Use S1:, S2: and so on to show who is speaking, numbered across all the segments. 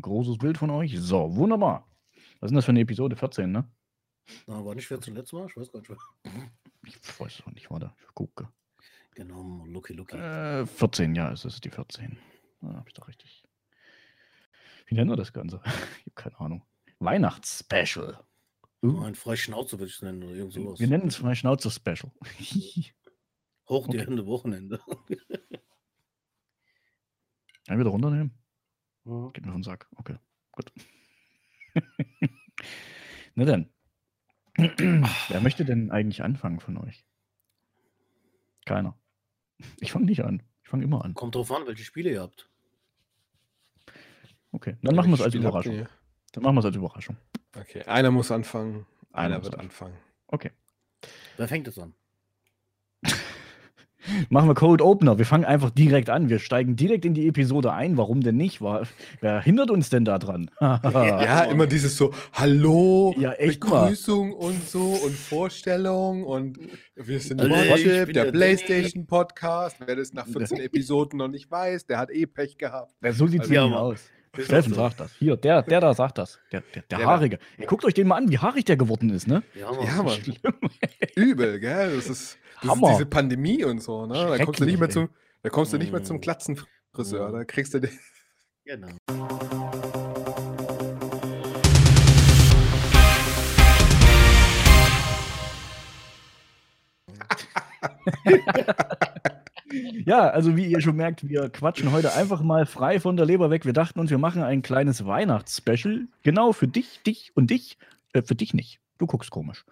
S1: großes Bild von euch. So, wunderbar. Was ist denn das für eine Episode? 14, ne?
S2: Na, war nicht 14 letztes Mal? Ich weiß gar nicht.
S1: Ich weiß auch nicht, warte, ich gucke.
S2: Genau, Lucky Lucky.
S1: Äh, 14, ja, es ist die 14. Da habe ich doch richtig. Wie nennen wir das Ganze? Ich habe keine Ahnung. Weihnachtsspecial.
S2: Uh. Ein Freischnauze würde ich es nennen oder irgend sowas.
S1: Wir nennen es Freischnauze-Special.
S2: Hoch die okay. Hände Wochenende.
S1: Ein wieder runternehmen? Ja. Geht mir auf den Sack. Okay, gut. Na dann. Wer möchte denn eigentlich anfangen von euch? Keiner. Ich fange nicht an. Ich fange immer an.
S2: Kommt drauf an, welche Spiele ihr habt.
S1: Okay, dann machen wir es als Überraschung. Dann machen wir es als Überraschung.
S3: Okay, einer muss anfangen, einer, einer wird anfangen.
S1: Okay.
S2: Wer fängt es an?
S1: Machen wir Cold Opener. Wir fangen einfach direkt an. Wir steigen direkt in die Episode ein. Warum denn nicht? Wer hindert uns denn da dran?
S3: ja, immer dieses so, Hallo,
S1: ja,
S3: Begrüßung
S1: mal.
S3: und so und Vorstellung und wir sind Mothership, der, der PlayStation Podcast. Wer das nach 14 Episoden noch nicht weiß, der hat eh Pech gehabt.
S1: Ja, so sieht es also, aus. Steffen sagt das. Hier, der, der da sagt das. Der, der, der, der Haarige. Ihr guckt euch den mal an, wie haarig der geworden ist, ne?
S3: Ja, Mann. Ja, Mann. Übel, gell? Das ist, ist diese Pandemie und so, ne? Da kommst du nicht mehr zum, da kommst du nicht mehr zum mm. Glatzenfriseur. Da kriegst du den. Genau.
S1: Ja, also wie ihr schon merkt, wir quatschen heute einfach mal frei von der Leber weg. Wir dachten uns, wir machen ein kleines Weihnachtsspecial. Genau für dich, dich und dich. Äh, für dich nicht. Du guckst komisch.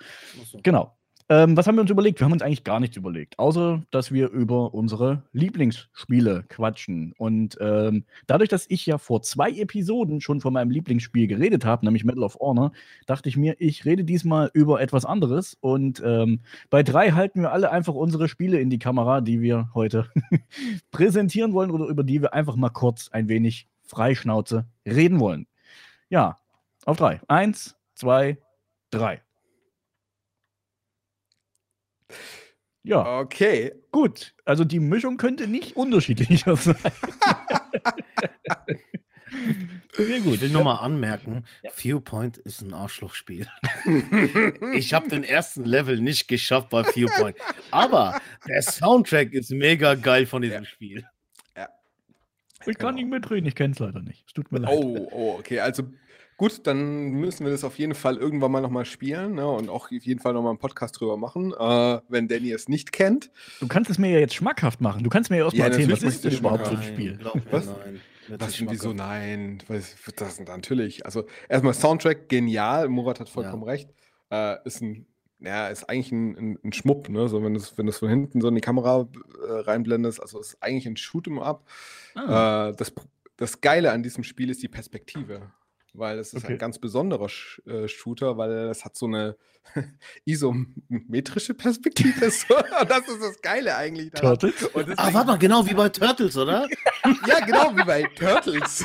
S1: So. Genau. Ähm, was haben wir uns überlegt? Wir haben uns eigentlich gar nichts überlegt, außer dass wir über unsere Lieblingsspiele quatschen. Und ähm, dadurch, dass ich ja vor zwei Episoden schon von meinem Lieblingsspiel geredet habe, nämlich Medal of Honor, dachte ich mir, ich rede diesmal über etwas anderes. Und ähm, bei drei halten wir alle einfach unsere Spiele in die Kamera, die wir heute präsentieren wollen oder über die wir einfach mal kurz ein wenig Freischnauze reden wollen. Ja, auf drei. Eins, zwei, drei. Ja.
S3: Okay.
S1: Gut. Also die Mischung könnte nicht unterschiedlicher sein.
S2: Sehr gut. Ich will nochmal anmerken, ja. Viewpoint ist ein Arschlochspiel. ich habe den ersten Level nicht geschafft bei Viewpoint. Aber der Soundtrack ist mega geil von diesem ja. Spiel.
S1: Ja. Ich kann genau. nicht mitreden, ich kenne es leider nicht. Es tut mir leid.
S3: Oh, oh, okay. Also Gut, dann müssen wir das auf jeden Fall irgendwann mal nochmal spielen ne? und auch auf jeden Fall nochmal einen Podcast drüber machen, äh, wenn Danny es nicht kennt.
S1: Du kannst es mir ja jetzt schmackhaft machen. Du kannst mir ja erstmal ja, erzählen, was ist denn überhaupt für ein Spiel?
S3: Was? Nein. Was wieso nein? Das sind natürlich, also erstmal Soundtrack genial, Murat hat vollkommen ja. recht. Äh, ist ein, ja, ist eigentlich ein, ein, ein Schmupp, ne? So, wenn du es wenn von hinten so in die Kamera äh, reinblendest, also ist eigentlich ein Shoot'em Up. Ah. Äh, das, das Geile an diesem Spiel ist die Perspektive weil es ist okay. ein ganz besonderer Sh äh, Shooter, weil es hat so eine isometrische Perspektive. das ist das Geile eigentlich.
S2: Daran. Turtles? Ach, warte mal, genau wie bei Turtles, oder?
S3: ja, genau wie bei Turtles.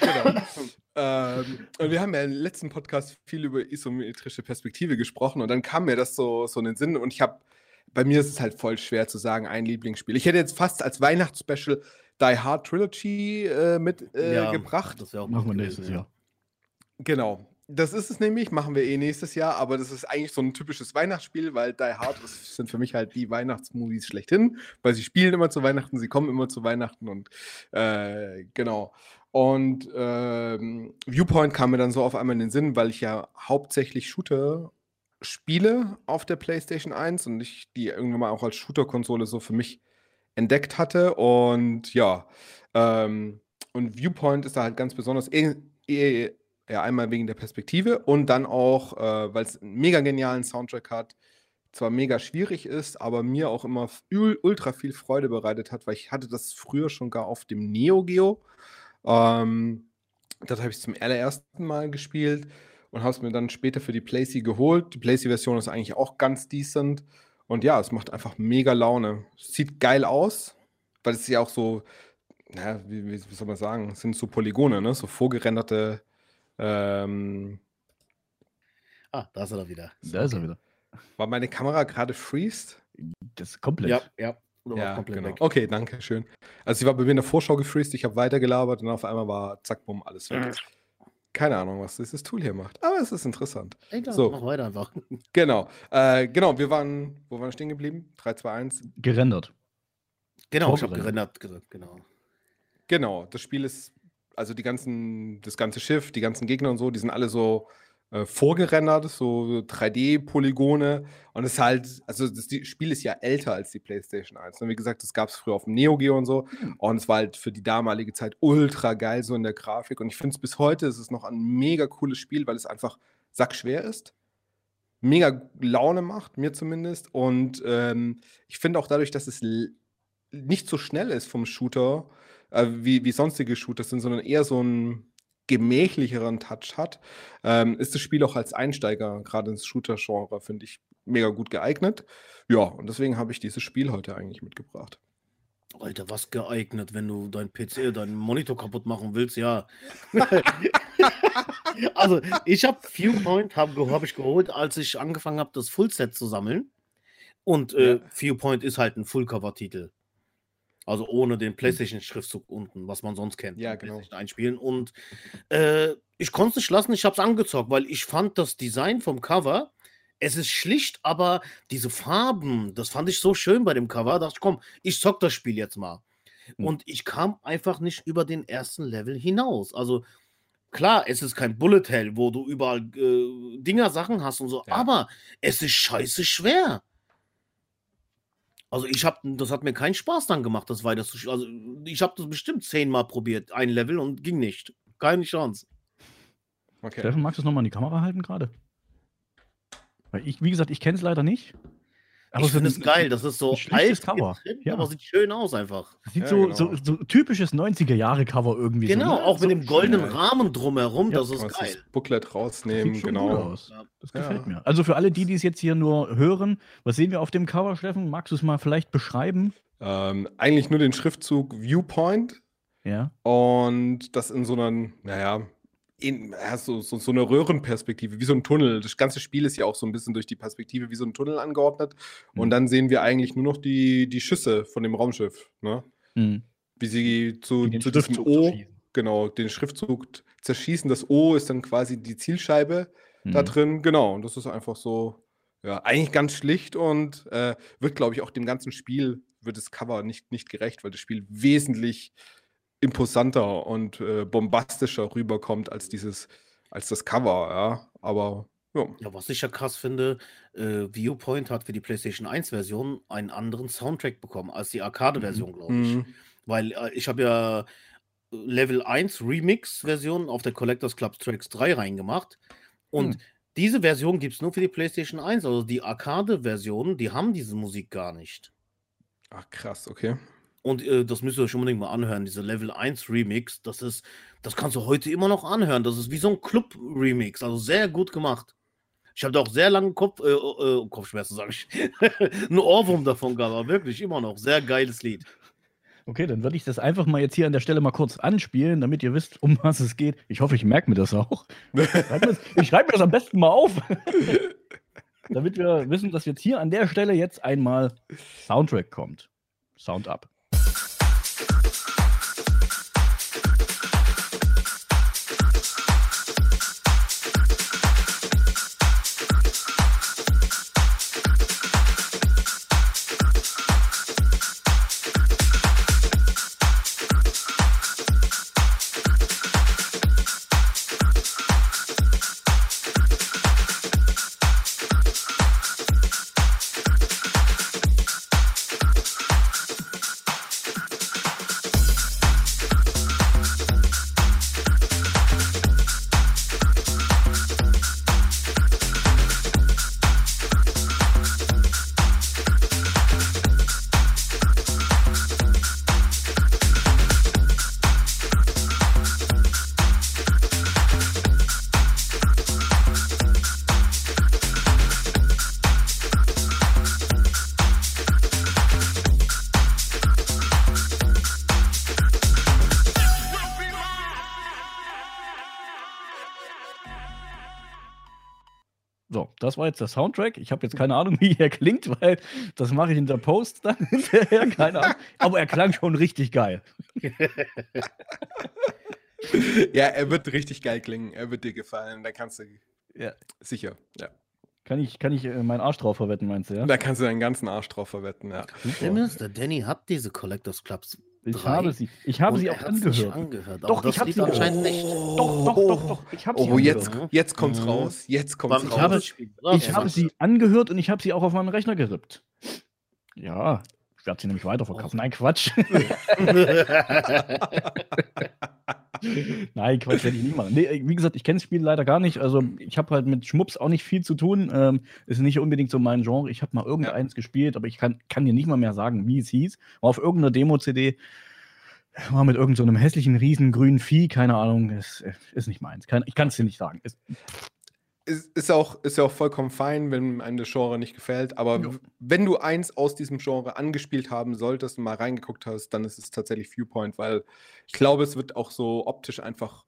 S3: genau. Ähm, und wir haben ja im letzten Podcast viel über isometrische Perspektive gesprochen und dann kam mir das so, so in den Sinn und ich habe bei mir ist es halt voll schwer zu sagen, ein Lieblingsspiel. Ich hätte jetzt fast als Weihnachtsspecial Die Hard Trilogy äh, mitgebracht. Äh, ja,
S1: das auch Machen wir nächstes Jahr.
S3: Genau. Das ist es nämlich, machen wir eh nächstes Jahr, aber das ist eigentlich so ein typisches Weihnachtsspiel, weil Die Hard ist, sind für mich halt die Weihnachtsmovies schlechthin, weil sie spielen immer zu Weihnachten, sie kommen immer zu Weihnachten und äh, genau. Und ähm, Viewpoint kam mir dann so auf einmal in den Sinn, weil ich ja hauptsächlich Shooter Spiele auf der PlayStation 1 und ich die irgendwann mal auch als Shooter-Konsole so für mich entdeckt hatte. Und ja, ähm, und Viewpoint ist da halt ganz besonders, eh, eh, ja, einmal wegen der Perspektive und dann auch, äh, weil es einen mega genialen Soundtrack hat, zwar mega schwierig ist, aber mir auch immer ultra viel Freude bereitet hat, weil ich hatte das früher schon gar auf dem Neo Geo. Ähm, das habe ich zum allerersten Mal gespielt und habe es mir dann später für die PlayStation geholt. Die PlayStation-Version ist eigentlich auch ganz decent. Und ja, es macht einfach mega Laune. Sieht geil aus, weil es ja auch so, naja, wie, wie, soll man sagen, es sind so Polygone, ne? so vorgerenderte. Ähm
S2: ah, da ist er wieder.
S1: Da ist er wieder.
S3: War meine Kamera gerade freezed?
S1: Das ist komplett.
S2: Ja, ja.
S3: Ja, komplett genau. weg? Okay, danke schön. Also ich war bei mir in der Vorschau gefreezed, ich habe weitergelabert und auf einmal war zack, bumm, alles weg. Keine Ahnung, was dieses Tool hier macht, aber es ist interessant.
S2: Egal, so. mach weiter einfach.
S3: Genau, äh, genau, wir waren, wo waren wir stehen geblieben? 3, 2, 1.
S1: Gerendert.
S2: Genau, ich habe gerendert gesagt, genau.
S3: Genau, das Spiel ist, also die ganzen, das ganze Schiff, die ganzen Gegner und so, die sind alle so äh, vorgerendert, so 3D-Polygone. Und es ist halt, also das Spiel ist ja älter als die PlayStation 1. Und ne? wie gesagt, das gab es früher auf dem Neo Geo und so. Hm. Und es war halt für die damalige Zeit ultra geil so in der Grafik. Und ich finde es bis heute ist es noch ein mega cooles Spiel, weil es einfach sackschwer ist. Mega Laune macht, mir zumindest. Und ähm, ich finde auch dadurch, dass es nicht so schnell ist vom Shooter, äh, wie, wie sonstige Shooter sind, sondern eher so ein gemächlicheren Touch hat, ähm, ist das Spiel auch als Einsteiger, gerade ins Shooter-Genre, finde ich, mega gut geeignet. Ja, und deswegen habe ich dieses Spiel heute eigentlich mitgebracht.
S2: Alter, was geeignet, wenn du dein PC, deinen Monitor kaputt machen willst, ja. also, ich habe Viewpoint, habe hab ich geholt, als ich angefangen habe, das Fullset zu sammeln. Und äh, Viewpoint ist halt ein Full-Cover-Titel. Also ohne den hm. PlayStation-Schriftzug unten, was man sonst kennt.
S3: Ja, genau.
S2: Einspielen. Und äh, ich konnte es nicht lassen, ich habe es angezockt, weil ich fand das Design vom Cover, es ist schlicht, aber diese Farben, das fand ich so schön bei dem Cover. Da dachte ich, komm, ich zock das Spiel jetzt mal. Hm. Und ich kam einfach nicht über den ersten Level hinaus. Also klar, es ist kein Bullet Hell, wo du überall äh, Dinger, Sachen hast und so, ja. aber es ist scheiße schwer. Also ich habe, das hat mir keinen Spaß dann gemacht, das weiter zu Also ich habe das bestimmt zehnmal probiert, ein Level und ging nicht. Keine Chance.
S1: Okay. Steffen, magst du es nochmal in die Kamera halten gerade? Weil ich, wie gesagt, ich kenne es leider nicht.
S2: Aber ich finde es geil, das ist so
S1: alt Cover.
S2: Drin, ja. aber sieht schön aus einfach.
S1: Sieht ja, so, genau. so, so, typisches 90er-Jahre-Cover irgendwie.
S2: Genau,
S1: so,
S2: ne? auch mit dem goldenen ja. Rahmen drumherum, das ist geil. Das
S3: Booklet rausnehmen, genau.
S1: Das gefällt mir. Also für alle, die, die es jetzt hier nur hören, was sehen wir auf dem Cover, Steffen? Magst du es mal vielleicht beschreiben?
S3: Ähm, eigentlich nur den Schriftzug Viewpoint.
S1: Ja.
S3: Und das in so einer, naja, in, ja, so, so, so, eine Röhrenperspektive, wie so ein Tunnel. Das ganze Spiel ist ja auch so ein bisschen durch die Perspektive wie so ein Tunnel angeordnet. Mhm. Und dann sehen wir eigentlich nur noch die, die Schüsse von dem Raumschiff. Ne? Mhm. Wie sie zu, zu diesem O, genau, den Schriftzug zerschießen. Das O ist dann quasi die Zielscheibe mhm. da drin. Genau, und das ist einfach so, ja, eigentlich ganz schlicht und äh, wird, glaube ich, auch dem ganzen Spiel, wird das Cover nicht, nicht gerecht, weil das Spiel wesentlich imposanter und äh, bombastischer rüberkommt als dieses, als das Cover, ja. Aber ja.
S2: Ja, was ich ja krass finde, äh, Viewpoint hat für die PlayStation 1-Version einen anderen Soundtrack bekommen als die Arcade-Version, mhm. glaube ich. Mhm. Weil äh, ich habe ja Level 1 Remix-Version auf der Collectors Club Tracks 3 reingemacht. Und mhm. diese Version gibt es nur für die PlayStation 1. Also die Arcade-Versionen, die haben diese Musik gar nicht.
S3: Ach krass, okay.
S2: Und äh, das müsst ihr euch unbedingt mal anhören, diese Level 1 Remix. Das ist, das kannst du heute immer noch anhören. Das ist wie so ein Club-Remix, also sehr gut gemacht. Ich habe da auch sehr lange Kopf, äh, äh, Kopfschmerzen, sage ich. Ein Ohrwurm davon gehabt, aber wirklich immer noch. Sehr geiles Lied.
S1: Okay, dann würde ich das einfach mal jetzt hier an der Stelle mal kurz anspielen, damit ihr wisst, um was es geht. Ich hoffe, ich merke mir das auch. ich schreibe mir das am besten mal auf. damit wir wissen, dass jetzt hier an der Stelle jetzt einmal Soundtrack kommt. Sound ab. Das war jetzt der Soundtrack. Ich habe jetzt keine Ahnung, wie er klingt, weil das mache ich in der Post dann hinterher, keine Ahnung. Aber er klang schon richtig geil.
S3: ja, er wird richtig geil klingen. Er wird dir gefallen. Da kannst du. Ja. Sicher, ja.
S1: Kann ich, kann ich äh, meinen Arsch drauf verwetten, meinst du, ja?
S3: Da kannst du deinen ganzen Arsch drauf verwetten, ja.
S2: Der Danny hat diese Collectors Clubs.
S1: Ich habe sie. Ich habe sie auch angehört.
S2: angehört.
S1: Doch, ich habe sie
S2: anscheinend nicht.
S1: Doch, doch, doch, doch. Ich habe
S3: oh, sie jetzt, jetzt kommt's mhm. raus. Jetzt kommt's
S1: ich
S3: raus.
S1: Habe, ich habe sie angehört und ich habe sie auch auf meinem Rechner gerippt. Ja, ich werde sie nämlich weiterverkaufen. Nein, Quatsch. Nein, Quatsch, werde ich nicht machen. Nee, wie gesagt, ich kenne das Spiel leider gar nicht. Also, ich habe halt mit Schmups auch nicht viel zu tun. Ähm, ist nicht unbedingt so mein Genre. Ich habe mal irgendeins ja. gespielt, aber ich kann, kann dir nicht mal mehr sagen, wie es hieß. War auf irgendeiner Demo-CD. War mit irgendeinem so hässlichen, riesen grünen Vieh. Keine Ahnung. Ist, ist nicht meins. Kann, ich kann es dir nicht sagen. Ist,
S3: ist, ist, auch, ist ja auch vollkommen fein, wenn einem das Genre nicht gefällt. Aber ja. wenn du eins aus diesem Genre angespielt haben solltest und mal reingeguckt hast, dann ist es tatsächlich Viewpoint, weil ich glaube, es wird auch so optisch einfach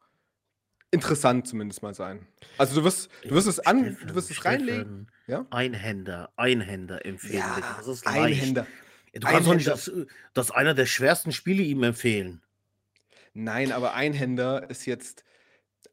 S3: interessant zumindest mal sein. Also du wirst, du wirst es an, du wirst es reinlegen.
S2: Ja? Einhänder, Einhänder empfehlen.
S3: Ja, das ist Einhänder.
S2: Du kannst doch nicht das, das einer der schwersten Spiele ihm empfehlen.
S3: Nein, aber Einhänder ist jetzt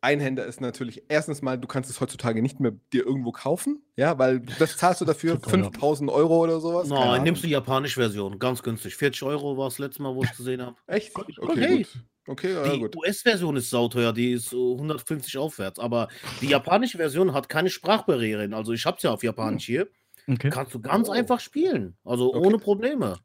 S3: Einhänder ist natürlich erstens mal, du kannst es heutzutage nicht mehr dir irgendwo kaufen, ja, weil das zahlst du dafür 5000 Euro oder sowas.
S2: Nein, nimmst du die japanische Version, ganz günstig. 40 Euro war es letztes Mal, wo ich es gesehen habe.
S3: Echt?
S2: Okay, okay. gut. Okay, ja, die US-Version ist sauteuer, die ist 150 aufwärts, aber die japanische Version hat keine Sprachbarrieren. Also ich habe es ja auf Japanisch hier. Okay. Kannst du ganz oh. einfach spielen, also okay. ohne Probleme.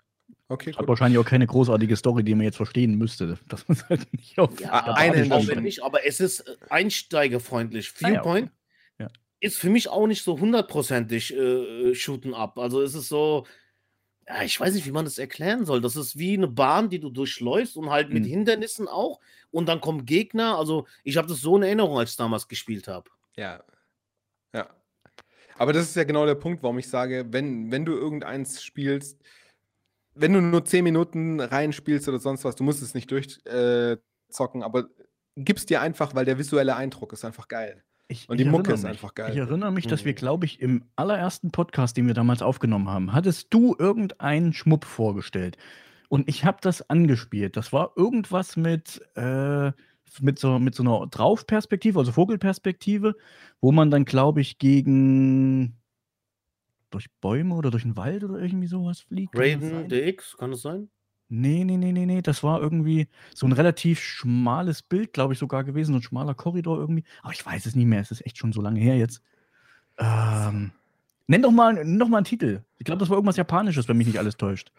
S1: Okay, Hat wahrscheinlich auch keine großartige Story, die man jetzt verstehen müsste.
S2: Das man halt nicht auf ja, eine nicht, aber es ist äh, einsteigerfreundlich. Viewpoint ah, ja, okay. ja. ist für mich auch nicht so hundertprozentig äh, shooten up. Also es ist so, ja, ich weiß nicht, wie man das erklären soll. Das ist wie eine Bahn, die du durchläufst und halt mit mhm. Hindernissen auch. Und dann kommen Gegner. Also ich habe das so in Erinnerung, als ich damals gespielt habe.
S3: Ja. Ja. Aber das ist ja genau der Punkt, warum ich sage, wenn, wenn du irgendeins spielst, wenn du nur 10 Minuten reinspielst oder sonst was, du musst es nicht durchzocken, äh, aber gib's dir einfach, weil der visuelle Eindruck ist einfach geil.
S1: Ich, und die Mucke ist mich. einfach geil. Ich erinnere mich, dass wir, mhm. glaube ich, im allerersten Podcast, den wir damals aufgenommen haben, hattest du irgendeinen Schmupp vorgestellt. Und ich habe das angespielt. Das war irgendwas mit, äh, mit, so, mit so einer Draufperspektive, also Vogelperspektive, wo man dann, glaube ich, gegen durch Bäume oder durch den Wald oder irgendwie sowas fliegt.
S2: Raiden DX, kann das sein?
S1: Nee, nee, nee, nee, nee. Das war irgendwie so ein relativ schmales Bild, glaube ich, sogar gewesen, so ein schmaler Korridor irgendwie. Aber ich weiß es nicht mehr. Es ist echt schon so lange her jetzt. Ähm, nenn doch mal, nenn doch mal einen Titel. Ich glaube, das war irgendwas Japanisches, wenn mich nicht alles täuscht.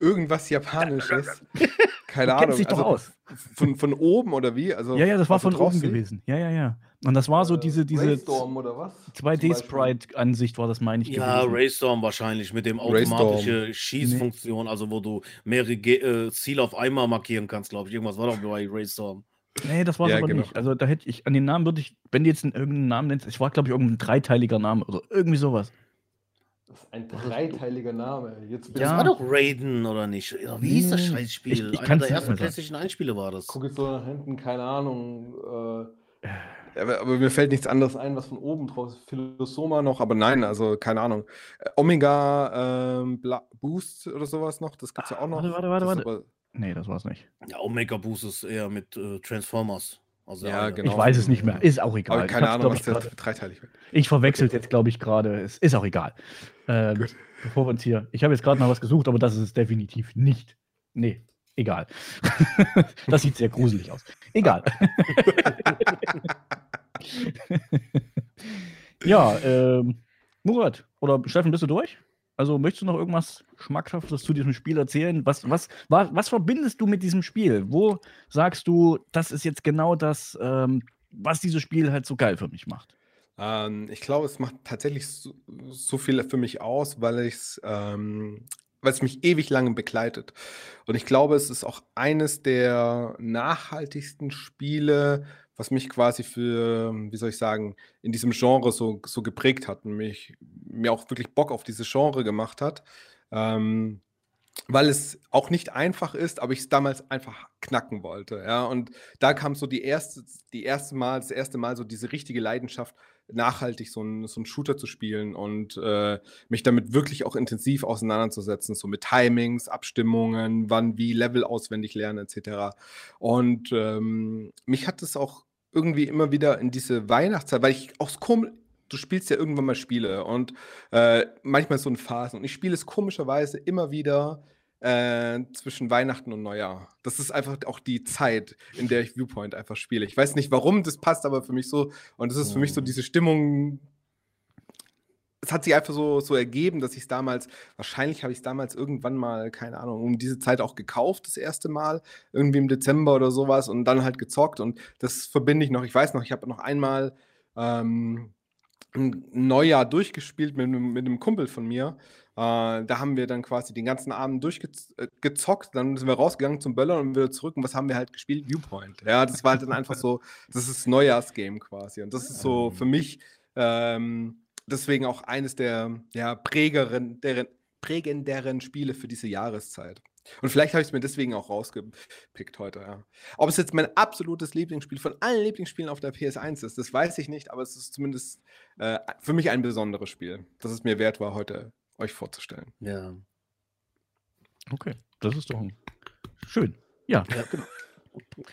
S3: Irgendwas Japanisches? Keine du Ahnung.
S1: Sich doch also, aus.
S3: Von, von oben oder wie? Also,
S1: ja, ja, das war von oben gewesen. Ja, ja, ja. Und das war so äh, diese, diese 2D-Sprite-Ansicht war das, meine ich.
S2: Ja, gewesen. Raystorm wahrscheinlich mit dem automatischen Schießfunktion, nee. also wo du mehrere Ge äh, Ziele auf einmal markieren kannst, glaube ich. Irgendwas war doch bei Raystorm.
S1: Nee, das war es ja, aber genau. nicht. Also da hätte ich, an den Namen würde ich, wenn du jetzt irgendeinen Namen nennst, es war, glaube ich, irgendein dreiteiliger Name oder irgendwie sowas.
S3: Das ist ein dreiteiliger Name.
S2: Jetzt das ja. war doch Raiden, oder nicht? Ja, wie hieß das Scheißspiel? Ich, ich Einer der ersten PlayStation Einspiele war das.
S3: Guck jetzt so nach hinten, keine Ahnung. Äh, aber, aber, mir fällt nichts anderes ein, was von oben drauf ist. Philosoma noch, aber nein, also keine Ahnung. Äh, Omega ähm, Boost oder sowas noch, das gibt es ja auch noch.
S1: Warte, warte, warte. warte. Aber, nee, das war es nicht.
S2: Ja, Omega Boost ist eher mit äh, Transformers.
S1: Also ja, genau. Ich weiß es nicht mehr. Ist auch egal. Aber
S3: keine Ahnung, was der dreiteilig wird.
S1: Ich verwechsel jetzt, glaube ich, gerade. Es ist auch egal. Ähm, bevor wir uns hier. Ich habe jetzt gerade mal was gesucht, aber das ist es definitiv nicht. Nee, egal. das sieht sehr gruselig aus. Egal. ja, ähm, Murat oder Steffen, bist du durch? Also möchtest du noch irgendwas Schmackhaftes zu diesem Spiel erzählen? Was, was, was, was verbindest du mit diesem Spiel? Wo sagst du, das ist jetzt genau das, ähm, was dieses Spiel halt so geil für mich macht?
S3: Ähm, ich glaube, es macht tatsächlich so, so viel für mich aus, weil es ähm, es mich ewig lange begleitet. Und ich glaube, es ist auch eines der nachhaltigsten Spiele, was mich quasi für, wie soll ich sagen, in diesem Genre so, so geprägt hat und mich, mir auch wirklich Bock auf dieses Genre gemacht hat. Ähm, weil es auch nicht einfach ist, aber ich es damals einfach knacken wollte. Ja, und da kam so die erste, die erste Mal, das erste Mal so diese richtige Leidenschaft, nachhaltig so einen so Shooter zu spielen und äh, mich damit wirklich auch intensiv auseinanderzusetzen, so mit Timings, Abstimmungen, wann wie Level auswendig lernen etc. Und ähm, mich hat es auch irgendwie immer wieder in diese Weihnachtszeit, weil ich auch komisch, du spielst ja irgendwann mal Spiele und äh, manchmal so in Phasen und ich spiele es komischerweise immer wieder äh, zwischen Weihnachten und Neujahr. Das ist einfach auch die Zeit, in der ich Viewpoint einfach spiele. Ich weiß nicht, warum das passt, aber für mich so und das ist für mich so mhm. diese Stimmung. Es hat sich einfach so, so ergeben, dass ich es damals, wahrscheinlich habe ich es damals irgendwann mal, keine Ahnung, um diese Zeit auch gekauft, das erste Mal, irgendwie im Dezember oder sowas und dann halt gezockt und das verbinde ich noch. Ich weiß noch, ich habe noch einmal ähm, ein Neujahr durchgespielt mit, mit einem Kumpel von mir. Äh, da haben wir dann quasi den ganzen Abend durchgezockt, äh, dann sind wir rausgegangen zum Böller und wieder zurück. Und was haben wir halt gespielt? Viewpoint. Ja, das war halt dann einfach so, das ist Neujahrsgame quasi. Und das ist so für mich ähm, deswegen auch eines der ja, prägeren, deren, prägenderen Spiele für diese Jahreszeit. Und vielleicht habe ich es mir deswegen auch rausgepickt heute. Ja. Ob es jetzt mein absolutes Lieblingsspiel von allen Lieblingsspielen auf der PS1 ist, das weiß ich nicht, aber es ist zumindest äh, für mich ein besonderes Spiel, das es mir wert war, heute euch vorzustellen.
S2: Ja.
S1: Okay, das ist doch schön. Ja, ja genau.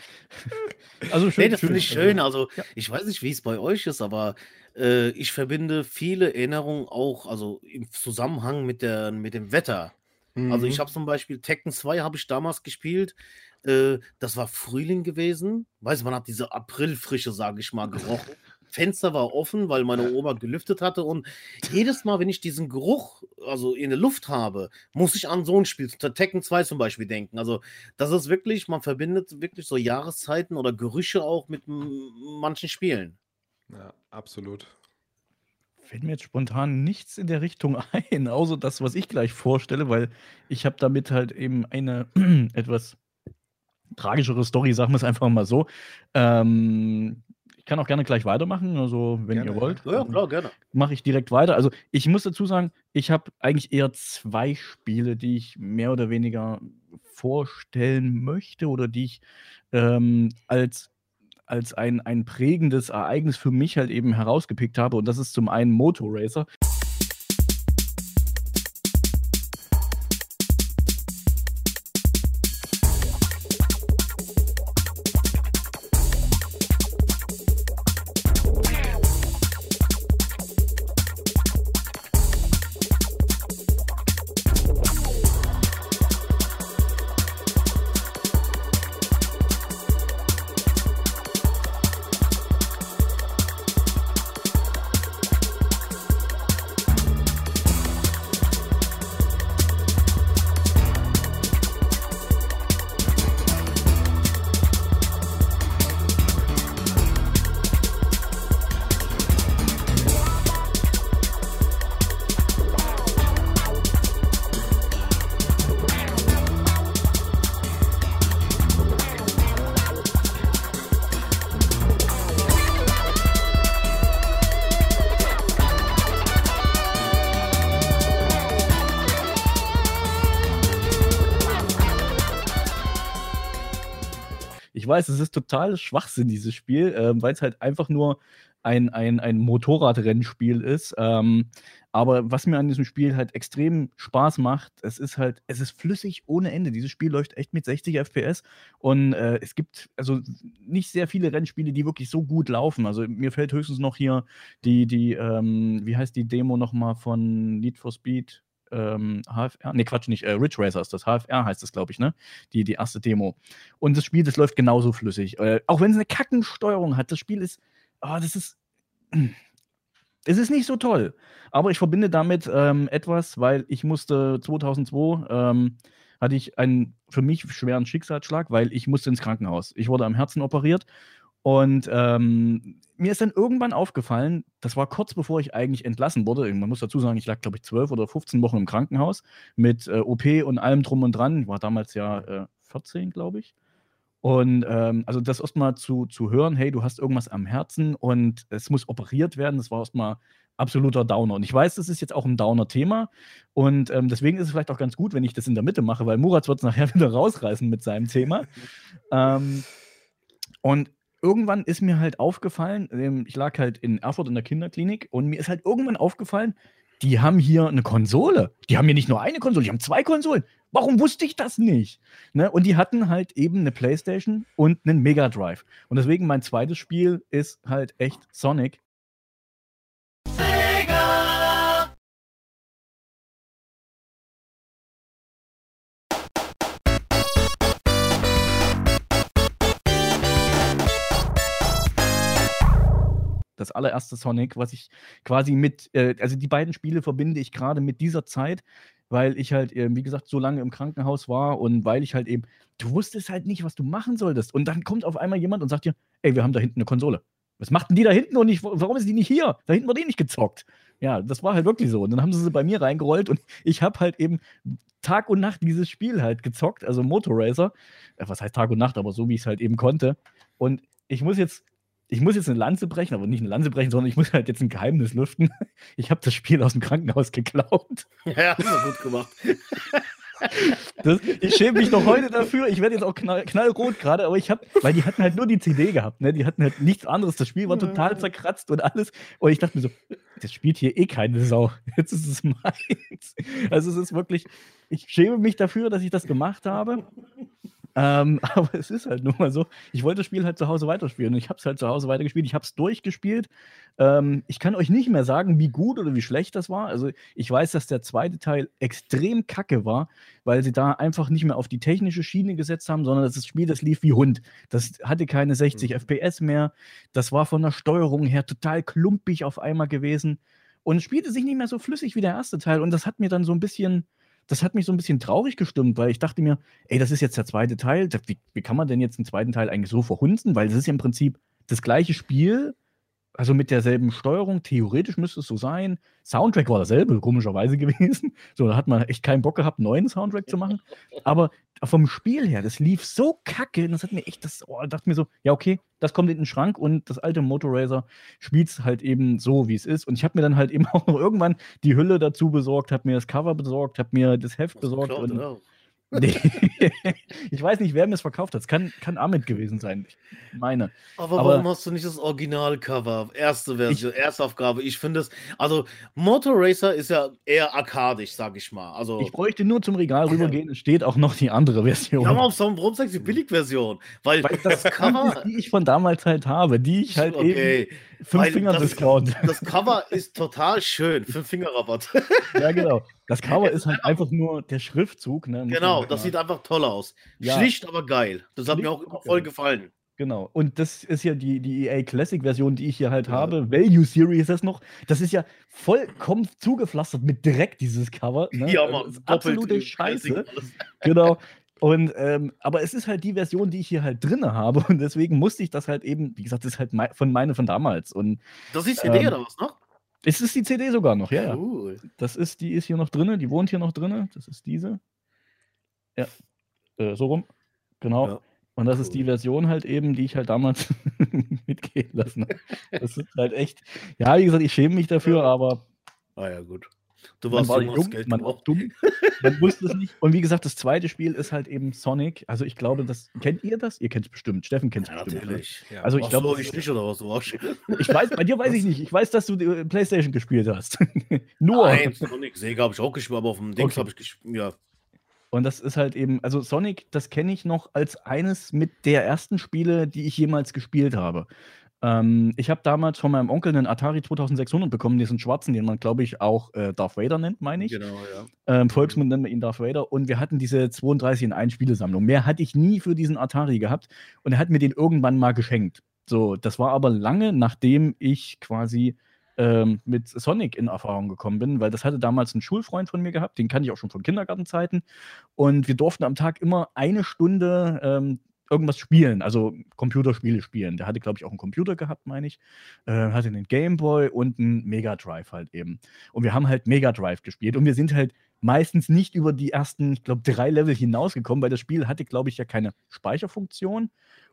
S2: Also schön, nee, das finde ich schön. Also, ja. ich weiß nicht, wie es bei euch ist, aber äh, ich verbinde viele Erinnerungen auch, also im Zusammenhang mit, der, mit dem Wetter. Mhm. Also ich mhm. habe zum Beispiel Tekken 2 habe ich damals gespielt. Äh, das war Frühling gewesen. Weiß man hat diese Aprilfrische, sage ich mal, gerochen. Fenster war offen, weil meine Oma gelüftet hatte. Und jedes Mal, wenn ich diesen Geruch also in der Luft habe, muss ich an so ein Spiel, Tekken 2 zum Beispiel, denken. Also, das ist wirklich, man verbindet wirklich so Jahreszeiten oder Gerüche auch mit manchen Spielen.
S3: Ja, absolut
S1: fällt mir jetzt spontan nichts in der Richtung ein, außer das, was ich gleich vorstelle, weil ich habe damit halt eben eine etwas tragischere Story, sagen wir es einfach mal so. Ähm, ich kann auch gerne gleich weitermachen, also wenn gerne, ihr wollt.
S2: Ja, klar, gerne.
S1: Mache ich direkt weiter. Also ich muss dazu sagen, ich habe eigentlich eher zwei Spiele, die ich mehr oder weniger vorstellen möchte oder die ich ähm, als als ein, ein prägendes Ereignis für mich halt eben herausgepickt habe. Und das ist zum einen Motorracer. Weiß, es ist total Schwachsinn, dieses Spiel, ähm, weil es halt einfach nur ein, ein, ein Motorradrennspiel ist. Ähm, aber was mir an diesem Spiel halt extrem Spaß macht, es ist halt, es ist flüssig ohne Ende. Dieses Spiel läuft echt mit 60 FPS und äh, es gibt also nicht sehr viele Rennspiele, die wirklich so gut laufen. Also mir fällt höchstens noch hier die, die, ähm, wie heißt die Demo nochmal von Need for Speed? Ähm, HFR, nee, Quatsch, nicht, äh, Ridge Racer ist das, HFR heißt das, glaube ich, ne? Die, die erste Demo. Und das Spiel, das läuft genauso flüssig. Äh, auch wenn es eine Kackensteuerung hat, das Spiel ist, oh, das ist, es ist nicht so toll. Aber ich verbinde damit ähm, etwas, weil ich musste 2002, ähm, hatte ich einen für mich schweren Schicksalsschlag, weil ich musste ins Krankenhaus. Ich wurde am Herzen operiert und ähm, mir ist dann irgendwann aufgefallen, das war kurz bevor ich eigentlich entlassen wurde. Man muss dazu sagen, ich lag, glaube ich, 12 oder 15 Wochen im Krankenhaus mit äh, OP und allem drum und dran. Ich war damals ja äh, 14, glaube ich. Und ähm, also das erstmal zu, zu hören, hey, du hast irgendwas am Herzen und es muss operiert werden, das war erstmal absoluter Downer. Und ich weiß, das ist jetzt auch ein Downer-Thema. Und ähm, deswegen ist es vielleicht auch ganz gut, wenn ich das in der Mitte mache, weil Murat wird es nachher wieder rausreißen mit seinem Thema. ähm, und irgendwann ist mir halt aufgefallen, ähm, ich lag halt in Erfurt in der Kinderklinik und mir ist halt irgendwann aufgefallen, die haben hier eine Konsole. Die haben hier nicht nur eine Konsole, die haben zwei Konsolen. Warum wusste ich das nicht? Ne? Und die hatten halt eben eine Playstation und einen Mega Drive. Und deswegen mein zweites Spiel ist halt echt Sonic. Allererste Sonic, was ich quasi mit, äh, also die beiden Spiele verbinde ich gerade mit dieser Zeit, weil ich halt, äh, wie gesagt, so lange im Krankenhaus war und weil ich halt eben, du wusstest halt nicht, was du machen solltest. Und dann kommt auf einmal jemand und sagt dir, ey, wir haben da hinten eine Konsole. Was machten die da hinten und nicht, warum ist die nicht hier? Da hinten wird die nicht gezockt. Ja, das war halt wirklich so. Und dann haben sie sie bei mir reingerollt und ich habe halt eben Tag und Nacht dieses Spiel halt gezockt, also Motorracer. Äh, was heißt Tag und Nacht, aber so wie ich es halt eben konnte. Und ich muss jetzt ich muss jetzt eine Lanze brechen, aber nicht eine Lanze brechen, sondern ich muss halt jetzt ein Geheimnis lüften. Ich habe das Spiel aus dem Krankenhaus geklaut.
S2: Ja, hast du gut gemacht.
S1: Das, ich schäme mich noch heute dafür. Ich werde jetzt auch knall, knallrot gerade, aber ich habe, weil die hatten halt nur die CD gehabt, ne? Die hatten halt nichts anderes. Das Spiel war total zerkratzt und alles. Und ich dachte mir so, das spielt hier eh keine Sau. Jetzt ist es meins. Also es ist wirklich, ich schäme mich dafür, dass ich das gemacht habe. Ähm, aber es ist halt nun mal so, ich wollte das Spiel halt zu Hause weiterspielen und ich habe es halt zu Hause weitergespielt. Ich habe es durchgespielt. Ähm, ich kann euch nicht mehr sagen, wie gut oder wie schlecht das war. Also ich weiß, dass der zweite Teil extrem kacke war, weil sie da einfach nicht mehr auf die technische Schiene gesetzt haben, sondern das Spiel, das lief wie Hund. Das hatte keine 60 mhm. FPS mehr. Das war von der Steuerung her total klumpig auf einmal gewesen und spielte sich nicht mehr so flüssig wie der erste Teil und das hat mir dann so ein bisschen das hat mich so ein bisschen traurig gestimmt, weil ich dachte mir, ey, das ist jetzt der zweite Teil. Wie, wie kann man denn jetzt den zweiten Teil eigentlich so verhunzen? Weil das ist ja im Prinzip das gleiche Spiel, also mit derselben Steuerung, theoretisch müsste es so sein. Soundtrack war dasselbe, komischerweise gewesen. So, da hat man echt keinen Bock gehabt, einen neuen Soundtrack zu machen. Aber vom Spiel her, das lief so kacke, das hat mir echt das, oh, dachte mir so, ja, okay, das kommt in den Schrank und das alte Motorracer spielt es halt eben so, wie es ist. Und ich habe mir dann halt eben auch noch irgendwann die Hülle dazu besorgt, habe mir das Cover besorgt, habe mir das Heft besorgt. Geklaut, und, Nee. ich weiß nicht, wer mir es verkauft hat. Es kann, kann Ahmed gewesen sein. Ich meine.
S2: Aber, Aber warum hast du nicht das Originalcover? Erste Version, ich, Erstaufgabe. Ich finde es. Also, Motor Racer ist ja eher arkadisch, sag ich mal. Also,
S1: ich bräuchte nur zum Regal rübergehen. Es steht auch noch die andere Version.
S2: Ja, warum, warum sagst du die Billigversion? Weil, Weil
S1: das Cover. die ich von damals halt habe, die ich halt okay. eben. Fünf Finger Discount.
S2: Das Cover ist total schön. Fünf Finger Rabatt.
S1: ja, genau. Das Cover ist halt einfach nur der Schriftzug. Ne?
S2: Genau, das sieht einfach toll aus. Ja. Schlicht, aber geil. Das hat Schlicht, mir auch immer voll gefallen.
S1: Genau. Und das ist ja die, die EA Classic-Version, die ich hier halt ja. habe. Value Series ist das noch. Das ist ja vollkommen zugepflastert mit Dreck, dieses Cover. Ne? Ja, Mann. absolute Scheiße. genau. Und, ähm, aber es ist halt die Version, die ich hier halt drin habe. Und deswegen musste ich das halt eben, wie gesagt, das ist halt von meine von damals. Und,
S2: das ist die CD ähm, oder was noch?
S1: Es ist die CD sogar noch, ja, cool. ja. Das ist, die ist hier noch drin, die wohnt hier noch drin. Das ist diese. Ja, äh, so rum. Genau. Ja. Und das cool. ist die Version halt eben, die ich halt damals mitgehen lassen habe. Das ist halt echt, ja, wie gesagt, ich schäme mich dafür, aber.
S2: Ah ja, gut.
S1: Du warst man war jung, Geld man auch dumm. Man wusste es nicht. Und wie gesagt, das zweite Spiel ist halt eben Sonic. Also ich glaube, das kennt ihr das? Ihr kennt es bestimmt. Steffen kennt es ja, bestimmt.
S2: Natürlich. Ja.
S1: Also ich glaube,
S2: ich nicht oder was du
S1: Ich weiß, bei dir weiß ich nicht. Ich weiß, dass du die äh, PlayStation gespielt hast.
S2: Nur. Nein, Sonic Sega habe ich auch gespielt, aber auf dem Dings okay. habe ich gespielt. Ja.
S1: Und das ist halt eben, also Sonic, das kenne ich noch als eines mit der ersten Spiele, die ich jemals gespielt habe. Ähm, ich habe damals von meinem Onkel einen Atari 2600 bekommen, diesen schwarzen, den man, glaube ich, auch äh, Darth Vader nennt, meine ich. Genau, ja. Ähm, Volksmund nennt man ihn Darth Vader. Und wir hatten diese 32 in 1 Spielesammlung. Mehr hatte ich nie für diesen Atari gehabt. Und er hat mir den irgendwann mal geschenkt. So, das war aber lange, nachdem ich quasi ähm, mit Sonic in Erfahrung gekommen bin, weil das hatte damals ein Schulfreund von mir gehabt, den kannte ich auch schon von Kindergartenzeiten. Und wir durften am Tag immer eine Stunde ähm, irgendwas spielen, also Computerspiele spielen. Der hatte, glaube ich, auch einen Computer gehabt, meine ich. Äh, hatte einen Gameboy und einen Mega Drive halt eben. Und wir haben halt Mega Drive gespielt und wir sind halt meistens nicht über die ersten, ich glaube, drei Level hinausgekommen, weil das Spiel hatte, glaube ich, ja keine Speicherfunktion.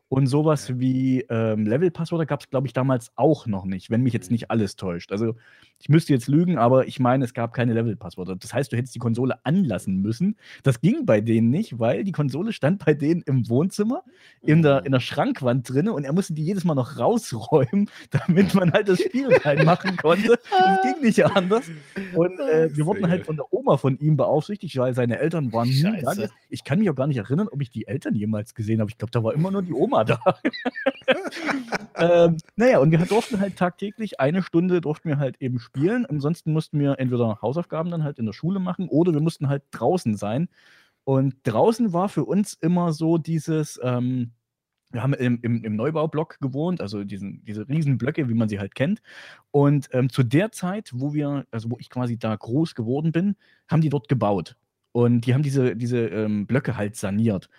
S1: Und sowas wie ähm, Level-Passwörter gab es, glaube ich, damals auch noch nicht, wenn mich jetzt nicht alles täuscht. Also ich müsste jetzt lügen, aber ich meine, es gab keine Level-Passwörter. Das heißt, du hättest die Konsole anlassen müssen. Das ging bei denen nicht, weil die Konsole stand bei denen im Wohnzimmer, in der, in der Schrankwand drin und er musste die jedes Mal noch rausräumen, damit man halt das Spiel reinmachen konnte. Das ging nicht anders. Und äh, wir wurden halt von der Oma von ihm beaufsichtigt, weil seine Eltern waren nie da. Ich kann mich auch gar nicht erinnern, ob ich die Eltern jemals gesehen habe. Ich glaube, da war immer nur die Oma da. ähm, naja, und wir durften halt tagtäglich eine Stunde durften wir halt eben spielen. Ansonsten mussten wir entweder Hausaufgaben dann halt in der Schule machen oder wir mussten halt draußen sein. Und draußen war für uns immer so dieses, ähm, wir haben im, im, im Neubaublock gewohnt, also diesen, diese riesen Blöcke, wie man sie halt kennt. Und ähm, zu der Zeit, wo wir, also wo ich quasi da groß geworden bin, haben die dort gebaut. Und die haben diese, diese ähm, Blöcke halt saniert.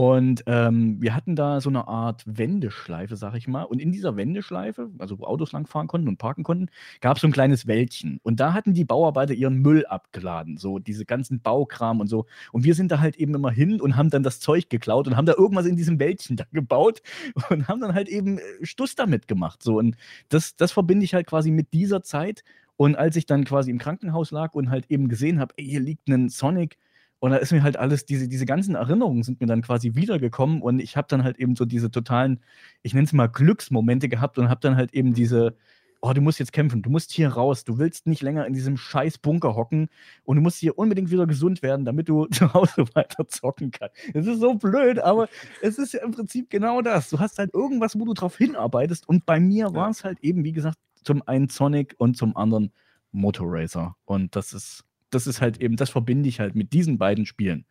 S1: Und ähm, wir hatten da so eine Art Wendeschleife, sag ich mal. Und in dieser Wendeschleife, also wo Autos langfahren konnten und parken konnten, gab es so ein kleines Wäldchen. Und da hatten die Bauarbeiter ihren Müll abgeladen, so diese ganzen Baukram und so. Und wir sind da halt eben immer hin und haben dann das Zeug geklaut und haben da irgendwas in diesem Wäldchen da gebaut und haben dann halt eben äh, Stuss damit gemacht. So. Und das, das verbinde ich halt quasi mit dieser Zeit. Und als ich dann quasi im Krankenhaus lag und halt eben gesehen habe, hier liegt ein Sonic und da ist mir halt alles, diese, diese ganzen Erinnerungen sind mir dann quasi wiedergekommen und ich habe dann halt eben so diese totalen, ich nenne es mal Glücksmomente gehabt und habe dann halt eben diese, oh, du musst jetzt kämpfen, du musst hier raus, du willst nicht länger in diesem scheiß Bunker hocken und du musst hier unbedingt wieder gesund werden, damit du zu Hause weiter zocken kannst. Es ist so blöd, aber es ist ja im Prinzip genau das. Du hast halt irgendwas, wo du drauf hinarbeitest und bei mir war es halt eben, wie gesagt, zum einen Sonic und zum anderen Motorracer und das ist das ist halt eben, das verbinde ich halt mit diesen beiden Spielen.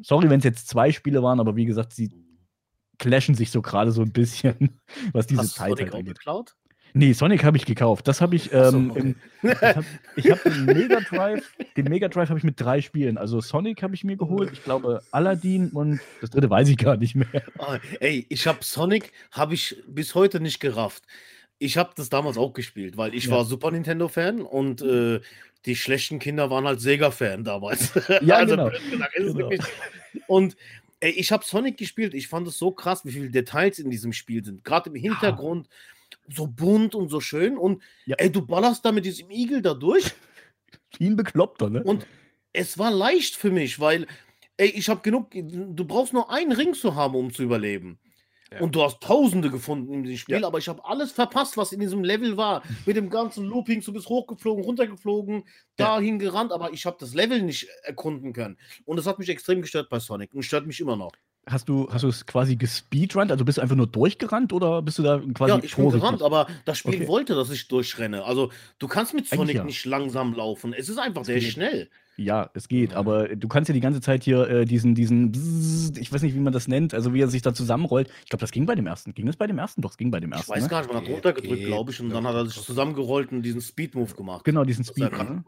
S1: Sorry, wenn es jetzt zwei Spiele waren, aber wie gesagt, sie clashen sich so gerade so ein bisschen, was diese Hast Zeit halt angeht. Geklaut? Nee, Sonic habe ich gekauft. Das habe ich, ähm, so, okay. im, ich habe hab den Mega Drive, den Mega Drive habe ich mit drei Spielen. Also Sonic habe ich mir geholt, ich glaube Aladdin und das dritte weiß ich gar nicht mehr.
S2: Oh, ey, ich habe Sonic, habe ich bis heute nicht gerafft. Ich habe das damals auch gespielt, weil ich ja. war Super Nintendo Fan und äh, die schlechten Kinder waren halt Sega-Fan damals.
S1: Ja, also, genau. genau.
S2: Und ey, ich habe Sonic gespielt. Ich fand es so krass, wie viele Details in diesem Spiel sind. Gerade im Hintergrund. Ja. So bunt und so schön. Und ja. ey, du ballerst da mit diesem Igel da durch.
S1: Wie ein Bekloppter, ne?
S2: Und es war leicht für mich, weil, ey, ich habe genug. Du brauchst nur einen Ring zu haben, um zu überleben. Und du hast Tausende gefunden in diesem Spiel, ja. aber ich habe alles verpasst, was in diesem Level war. Mit dem ganzen Looping, du bist hochgeflogen, runtergeflogen, dahin gerannt, aber ich habe das Level nicht erkunden können. Und das hat mich extrem gestört bei Sonic und stört mich immer noch.
S1: Hast du, hast du es quasi gespeedrunnt? Also bist du einfach nur durchgerannt oder bist du da quasi.
S2: Ja, ich bin gerannt, aber das Spiel okay. wollte, dass ich durchrenne. Also, du kannst mit Sonic ja. nicht langsam laufen. Es ist einfach sehr schnell.
S1: Ja, es geht, aber du kannst ja die ganze Zeit hier äh, diesen, diesen, Bzzz, ich weiß nicht, wie man das nennt, also wie er sich da zusammenrollt. Ich glaube, das ging bei dem ersten. Ging das bei dem ersten? Doch, es ging bei dem ersten.
S2: Ich weiß ne? gar nicht, man hat runtergedrückt, glaube ich, und dann hat er sich zusammengerollt und diesen Speed-Move gemacht.
S1: Genau, diesen Speed. Ne?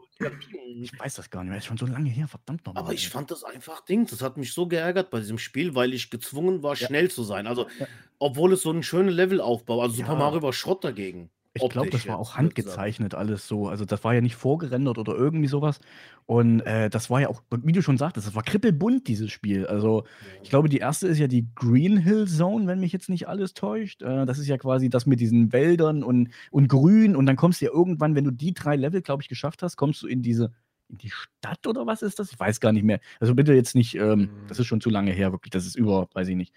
S1: Ich weiß das gar nicht mehr, ist schon so lange her, verdammt
S2: nochmal. Aber ich fand das einfach Ding, das hat mich so geärgert bei diesem Spiel, weil ich gezwungen war, ja. schnell zu sein. Also, ja. obwohl es so einen schönen Levelaufbau, also Super ja. Mario war Schrott dagegen.
S1: Ich glaube, das war auch handgezeichnet alles so. Also das war ja nicht vorgerendert oder irgendwie sowas. Und äh, das war ja auch, wie du schon sagtest, das war krippelbunt, dieses Spiel. Also ich glaube, die erste ist ja die Green Hill Zone, wenn mich jetzt nicht alles täuscht. Äh, das ist ja quasi das mit diesen Wäldern und, und Grün. Und dann kommst du ja irgendwann, wenn du die drei Level, glaube ich, geschafft hast, kommst du in diese, in die Stadt oder was ist das? Ich weiß gar nicht mehr. Also bitte jetzt nicht, ähm, das ist schon zu lange her, wirklich. Das ist über, weiß ich nicht,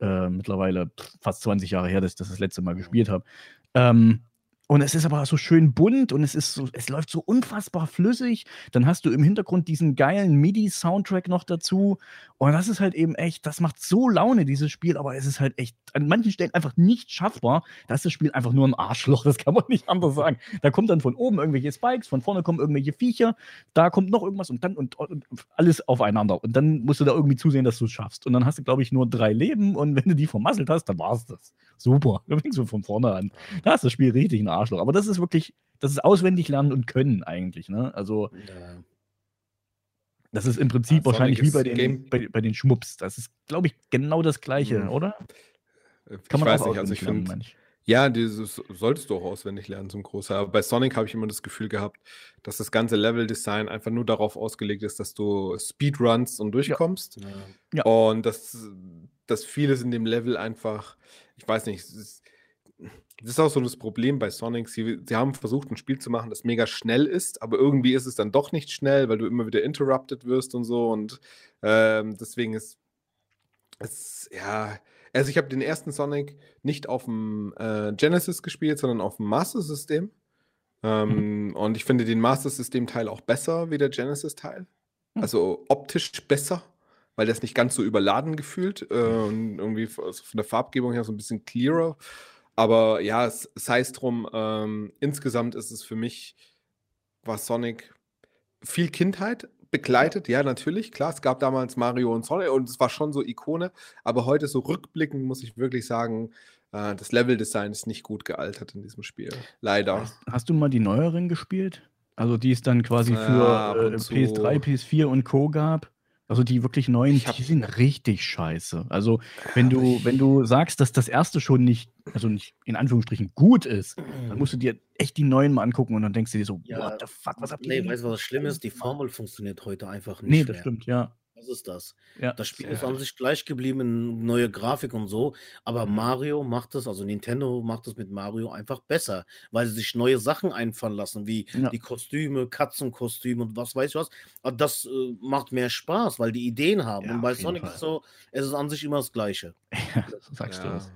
S1: äh, mittlerweile fast 20 Jahre her, dass ich das das letzte Mal gespielt habe. Ähm, und es ist aber so schön bunt und es ist so, es läuft so unfassbar flüssig. Dann hast du im Hintergrund diesen geilen MIDI-Soundtrack noch dazu. Und das ist halt eben echt, das macht so Laune, dieses Spiel, aber es ist halt echt an manchen Stellen einfach nicht schaffbar. Da ist das Spiel einfach nur ein Arschloch, das kann man nicht anders sagen. Da kommt dann von oben irgendwelche Spikes, von vorne kommen irgendwelche Viecher, da kommt noch irgendwas und dann und, und alles aufeinander. Und dann musst du da irgendwie zusehen, dass du es schaffst. Und dann hast du, glaube ich, nur drei Leben und wenn du die vermasselt hast, dann war es das. Super. Da fängst du von vorne an. Da ist das Spiel richtig ein Arschloch. Aber das ist wirklich, das ist auswendig lernen und können eigentlich. Ne? Also, ja. das ist im Prinzip ja, wahrscheinlich wie bei den, bei, bei, den Schmups. Das ist, glaube ich, genau das Gleiche, mhm. oder?
S3: Äh, Kann man ich weiß nicht, also ich finde. Ja, dieses solltest du auch auswendig lernen zum Großteil. Aber bei Sonic habe ich immer das Gefühl gehabt, dass das ganze Level-Design einfach nur darauf ausgelegt ist, dass du Speedruns und durchkommst. Ja. Ja. Und das dass vieles in dem Level einfach, ich weiß nicht, es ist, das ist auch so das Problem bei Sonic. Sie, sie haben versucht, ein Spiel zu machen, das mega schnell ist, aber irgendwie ist es dann doch nicht schnell, weil du immer wieder interrupted wirst und so. Und ähm, deswegen ist es, ja, also ich habe den ersten Sonic nicht auf dem äh, Genesis gespielt, sondern auf dem Master System. Ähm, mhm. Und ich finde den Master System Teil auch besser wie der Genesis Teil. Mhm. Also optisch besser, weil der ist nicht ganz so überladen gefühlt äh, und irgendwie von der Farbgebung her so ein bisschen clearer. Aber ja, es sei es drum, ähm, insgesamt ist es für mich, war Sonic viel Kindheit begleitet. Ja, natürlich, klar, es gab damals Mario und Sonic und es war schon so Ikone. Aber heute so rückblickend muss ich wirklich sagen, äh, das Leveldesign ist nicht gut gealtert in diesem Spiel. Leider.
S1: Hast, hast du mal die neueren gespielt? Also die es dann quasi für ja, äh, PS3, PS4 und Co. gab? Also die wirklich neuen, die sind richtig scheiße. Also wenn du, wenn du sagst, dass das erste schon nicht, also nicht in Anführungsstrichen gut ist, dann musst du dir echt die neuen mal angucken und dann denkst du dir so,
S2: ja, what the fuck, was habt ihr? Nee, weißt du, was schlimm ist? Die Formel funktioniert heute einfach nicht.
S1: Nee, das mehr. stimmt, ja.
S2: Das ist das. Ja. Das Spiel ist an sich gleich geblieben, neue Grafik und so, aber mhm. Mario macht es, also Nintendo macht es mit Mario einfach besser, weil sie sich neue Sachen einfallen lassen, wie ja. die Kostüme, Katzenkostüme und was weiß ich was. Aber das äh, macht mehr Spaß, weil die Ideen haben. Ja, und bei Sonic ist so, es ist an sich immer das Gleiche.
S1: Ja, sagst du das.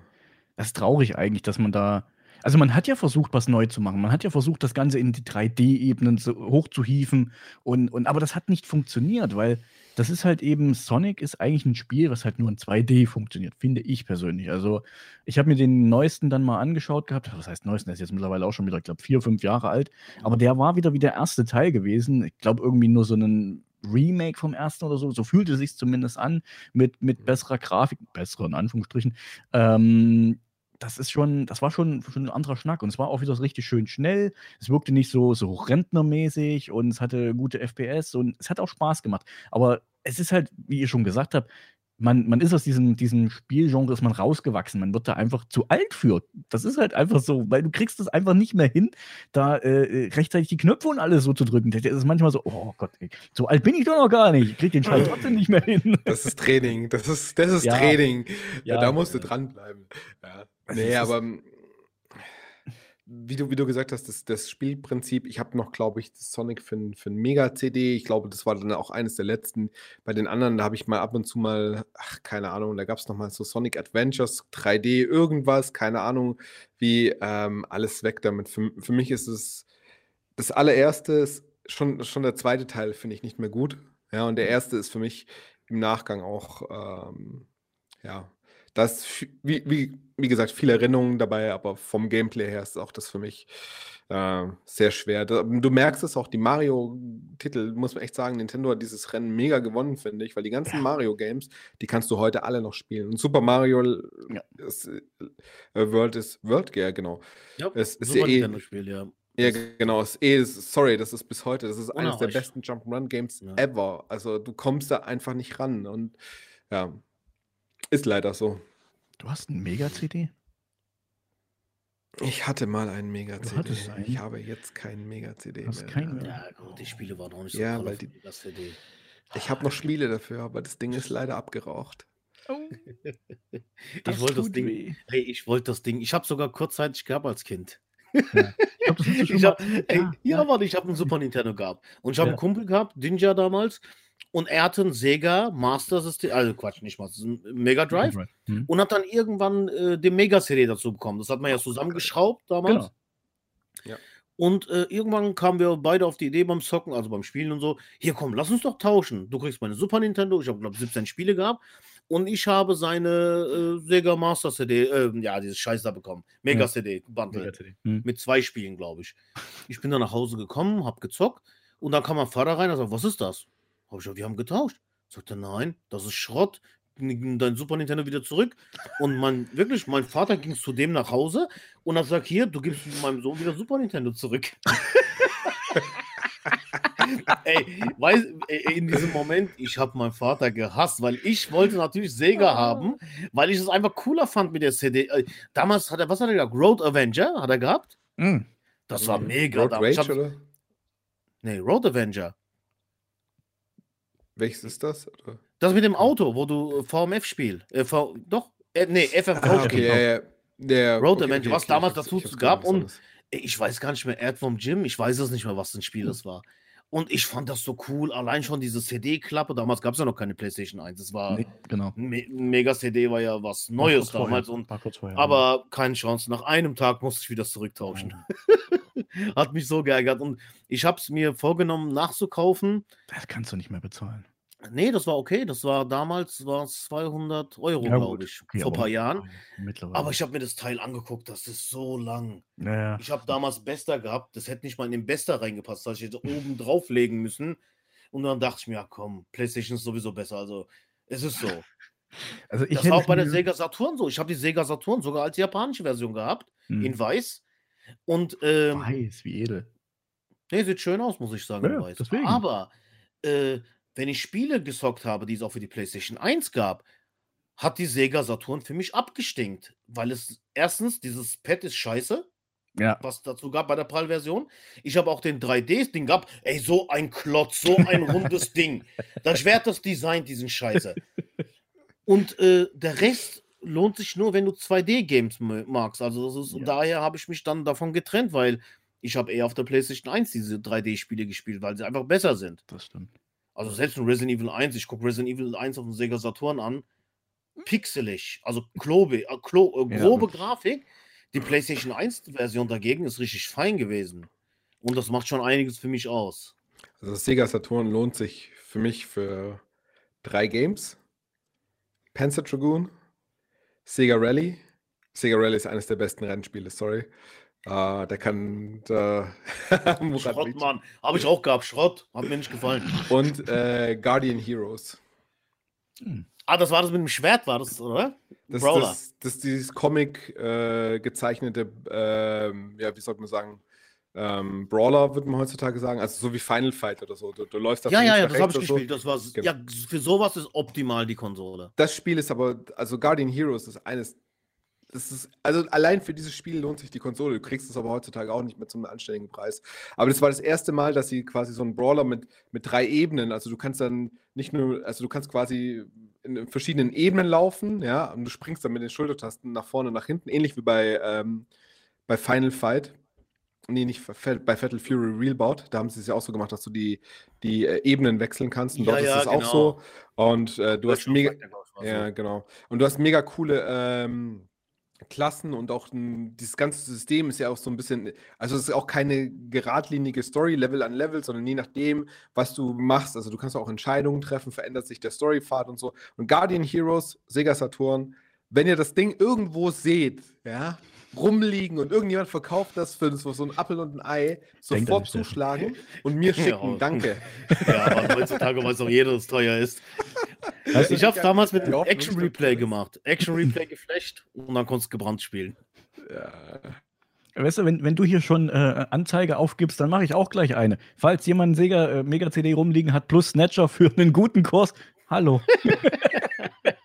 S1: Das ist traurig eigentlich, dass man da also man hat ja versucht, was neu zu machen. Man hat ja versucht, das Ganze in die 3D-Ebenen so hochzuhieven. Und, und, aber das hat nicht funktioniert, weil das ist halt eben, Sonic ist eigentlich ein Spiel, was halt nur in 2D funktioniert, finde ich persönlich. Also, ich habe mir den neuesten dann mal angeschaut gehabt. Was heißt neuesten? Der ist jetzt mittlerweile auch schon wieder, ich glaube, vier, fünf Jahre alt. Aber der war wieder wie der erste Teil gewesen. Ich glaube, irgendwie nur so ein Remake vom ersten oder so. So fühlte es sich zumindest an, mit, mit mhm. besserer Grafik, besserer in Anführungsstrichen. Ähm, das ist schon, das war schon, schon ein anderer Schnack. Und es war auch wieder so richtig schön schnell. Es wirkte nicht so, so rentnermäßig und es hatte gute FPS und es hat auch Spaß gemacht. Aber es ist halt, wie ihr schon gesagt habt, man, man ist aus diesem, diesem Spielgenre ist man rausgewachsen. Man wird da einfach zu alt für. Das ist halt einfach so, weil du kriegst es einfach nicht mehr hin, da äh, rechtzeitig die Knöpfe und alles so zu drücken. Das ist manchmal so, oh Gott, ey, so alt bin ich doch noch gar nicht. Ich krieg den Scheiß trotzdem nicht mehr hin.
S3: Das ist Training. Das ist, das ist ja. Training. Ja, da musst du dranbleiben. Ja. Nee, aber wie du, wie du gesagt hast, das, das Spielprinzip, ich habe noch, glaube ich, das Sonic für ein, für ein Mega-CD. Ich glaube, das war dann auch eines der letzten. Bei den anderen, da habe ich mal ab und zu mal, ach, keine Ahnung, da gab es nochmal so Sonic Adventures, 3D, irgendwas, keine Ahnung, wie ähm, alles weg damit. Für, für mich ist es das allererste, ist schon, schon der zweite Teil finde ich nicht mehr gut. Ja, und der mhm. erste ist für mich im Nachgang auch, ähm, ja, da ist, wie, wie, wie gesagt, viele Erinnerungen dabei, aber vom Gameplay her ist auch das für mich äh, sehr schwer. Du merkst es auch, die Mario-Titel, muss man echt sagen, Nintendo hat dieses Rennen mega gewonnen, finde ich, weil die ganzen Mario-Games, die kannst du heute alle noch spielen. Und Super Mario ja. ist, äh, World ist World Gear, genau.
S2: Ja, es ist Super ja eh, Spiel, ja.
S3: Ja, genau. Es eh, sorry, das ist bis heute, das ist eines der besten Jump'n'Run-Games ja. ever. Also du kommst da einfach nicht ran und ja, ist leider so.
S1: Du hast einen Mega-CD?
S3: Ich hatte mal einen Mega-CD. Ich habe jetzt keinen Mega-CD
S1: mehr. Keinen
S2: Ja, gut, die Spiele waren auch nicht
S3: so Ja, weil die, CD. Ich habe noch Spiele dafür, aber das Ding ist leider abgeraucht. Oh.
S2: ich wollte das Ding. Hey, ich wollte das Ding. Ich habe sogar kurzzeitig gehabt als Kind. Ja. Ich das ich hab, ey, ja, ja, warte, ich habe einen Super Nintendo gehabt. Und ich habe ja. einen Kumpel gehabt, Ninja damals, und er hatte ein Sega Master System, also Quatsch, nicht Master, Mega Drive. Mega Drive. Hm. Und hat dann irgendwann äh, den Mega CD dazu bekommen. Das hat man ja zusammengeschraubt damals. Genau. Ja. Und äh, irgendwann kamen wir beide auf die Idee beim Zocken, also beim Spielen und so, hier komm, lass uns doch tauschen. Du kriegst meine Super Nintendo, ich habe glaube 17 Spiele gehabt und ich habe seine äh, Sega Master CD, äh, ja, dieses Scheiß da bekommen. Mega ja. CD, Bundle. Mega CD. Hm. Mit zwei Spielen, glaube ich. Ich bin dann nach Hause gekommen, habe gezockt und dann kam mein Vater rein und sagt, was ist das? Habe ich gesagt, wir haben getauscht. Sagt er, nein, das ist Schrott. Dein Super Nintendo wieder zurück. Und mein, wirklich, mein Vater ging zu dem nach Hause und hat gesagt: Hier, du gibst meinem Sohn wieder Super Nintendo zurück. ey, weiß, in diesem Moment, ich habe meinen Vater gehasst, weil ich wollte natürlich Sega ah. haben, weil ich es einfach cooler fand mit der CD. Äh, damals hat er, was hat er gehabt? Road Avenger hat er gehabt? Mm. Das war mega.
S3: Road Rage, hab, oder?
S2: Nee, Road Avenger.
S3: Welches ist das? Oder?
S2: Das mit dem Auto, wo du VMF spielst. Äh, v, doch, äh, nee, FFV
S3: Ah,
S2: spielst.
S3: okay, ja, ja. Der,
S2: Road
S3: okay,
S2: Avenger,
S3: okay,
S2: was
S3: okay,
S2: damals dazu gab und-
S3: was
S2: Ich weiß gar nicht mehr, Erdwurm Jim, ich weiß es nicht mehr, was für ein Spiel das war. Und ich fand das so cool, allein schon diese CD-Klappe, damals gab es ja noch keine PlayStation 1, das war,
S1: Nee, genau.
S2: Me Mega CD war ja was Neues damals und
S1: vorher.
S2: aber keine Chance. Nach einem Tag musste ich wieder zurücktauschen. Hat mich so geärgert. Und ich habe es mir vorgenommen, nachzukaufen.
S1: Das kannst du nicht mehr bezahlen.
S2: Nee, das war okay. Das war damals war 200 Euro,
S1: Ja,
S2: glaube ich,
S1: Okay,
S2: vor ein paar Jahren.
S1: Mittlerweile.
S2: Aber ich habe mir das Teil angeguckt. Das ist so lang.
S1: Naja.
S2: Ich habe damals Bester gehabt. Das hätte nicht mal in den Bester reingepasst. Das hätte ich jetzt oben drauflegen müssen. Und dann dachte ich mir, ja komm, PlayStation ist sowieso besser. Also es ist so.
S1: Also ich
S2: das war auch bei der Sega Saturn so. Ich habe die Sega Saturn sogar als japanische Version gehabt,
S1: Hm.
S2: in weiß. Und ähm,
S1: Weiß, wie edel.
S2: nee, sieht schön aus, muss ich sagen,
S1: Ja,
S2: weiß.
S1: deswegen.
S2: Aber äh, wenn ich Spiele gesockt habe, die es auch für die PlayStation 1 gab, hat die Sega Saturn für mich abgestinkt. Weil es erstens, dieses Pad ist scheiße,
S1: Ja.
S2: was dazu gab bei der PAL-Version. Ich habe auch den 3D-Ding gehabt. Ey, so ein Klotz, so ein rundes Ding. Das Schwert das Design, diesen Scheiße. Und äh, der Rest lohnt sich nur, wenn du 2D-Games magst. Also das ist,
S1: Ja.
S2: daher habe ich mich dann davon getrennt, weil ich habe eher auf der PlayStation 1 diese 3D-Spiele gespielt, weil sie einfach besser sind.
S1: Das stimmt.
S2: Also selbst in Resident Evil 1, ich gucke Resident Evil 1 auf dem Sega Saturn an, pixelig, also klobe, äh, klo, äh,
S1: Ja,
S2: grobe
S1: wirklich.
S2: Grafik. Die PlayStation 1-Version dagegen ist richtig fein gewesen. Und das macht schon einiges für mich aus.
S3: Also das Sega Saturn lohnt sich für mich für drei Games. Panzer Dragoon, Sega Rally. Sega Rally ist eines der besten Rennspiele, sorry. Äh, da kann der Murat
S2: Schrott, Mann. Habe ich auch gehabt. Schrott. Hat mir nicht gefallen.
S3: Und äh, Guardian Heroes.
S2: Ah, das war das mit dem Schwert, war das, oder?
S3: Das,
S2: Brawler.
S3: das, das ist dieses Comic äh, gezeichnete, ähm, ja, wie soll man sagen, ähm, Brawler, würde man heutzutage sagen. Also so wie Final Fight oder so. Du, du läufst da
S2: Ja, ja, ja, das habe ich gespielt. Das war,
S3: Genau.
S2: ja, für sowas ist optimal die Konsole.
S3: Das Spiel ist aber, also Guardian Heroes ist eines, das ist, also allein für dieses Spiel lohnt sich die Konsole. Du kriegst es aber heutzutage auch nicht mehr zum anständigen Preis. Aber das war das erste Mal, dass sie quasi so einen Brawler mit, mit drei Ebenen, also du kannst dann nicht nur, also du kannst quasi in verschiedenen Ebenen laufen, ja, und du springst dann mit den Schultertasten nach vorne und nach hinten, ähnlich wie bei, ähm, bei Final Fight. Nee, nicht bei Fatal Fury Realbout. Da haben sie es ja auch so gemacht, dass du die, die äh, Ebenen wechseln kannst. Und
S2: Ja,
S3: dort
S2: ja,
S3: ist es auch
S2: genau.
S3: so. Und äh, du hast
S2: Virtual
S3: mega.
S2: So.
S3: Ja, genau. Und du hast mega coole ähm, Klassen und auch ein, dieses ganze System ist ja auch so ein bisschen, also es ist auch keine geradlinige Story, Level an Level, sondern je nachdem, was du machst, also du kannst auch Entscheidungen treffen, verändert sich der Storypfad und so. Und Guardian Heroes, Sega Saturn, wenn ihr das Ding irgendwo seht, ja, rumliegen und irgendjemand verkauft das für so so ein Apfel und ein Ei, sofort zuschlagen und mir schicken,
S2: Ja.
S3: danke.
S2: Ja, aber heutzutage weiß auch jeder, dass es teuer ist.
S1: Du,
S2: Ich habe es damals mit
S3: Hoffnung
S2: Action Replay gemacht. Action Replay geflasht und dann konntest du gebrannt spielen.
S3: Ja.
S1: Weißt du, wenn, wenn du hier schon äh, Anzeige aufgibst, dann mache ich auch gleich eine. Falls jemand einen Sega äh, Mega CD rumliegen hat plus Snatcher für einen guten Kurs, hallo.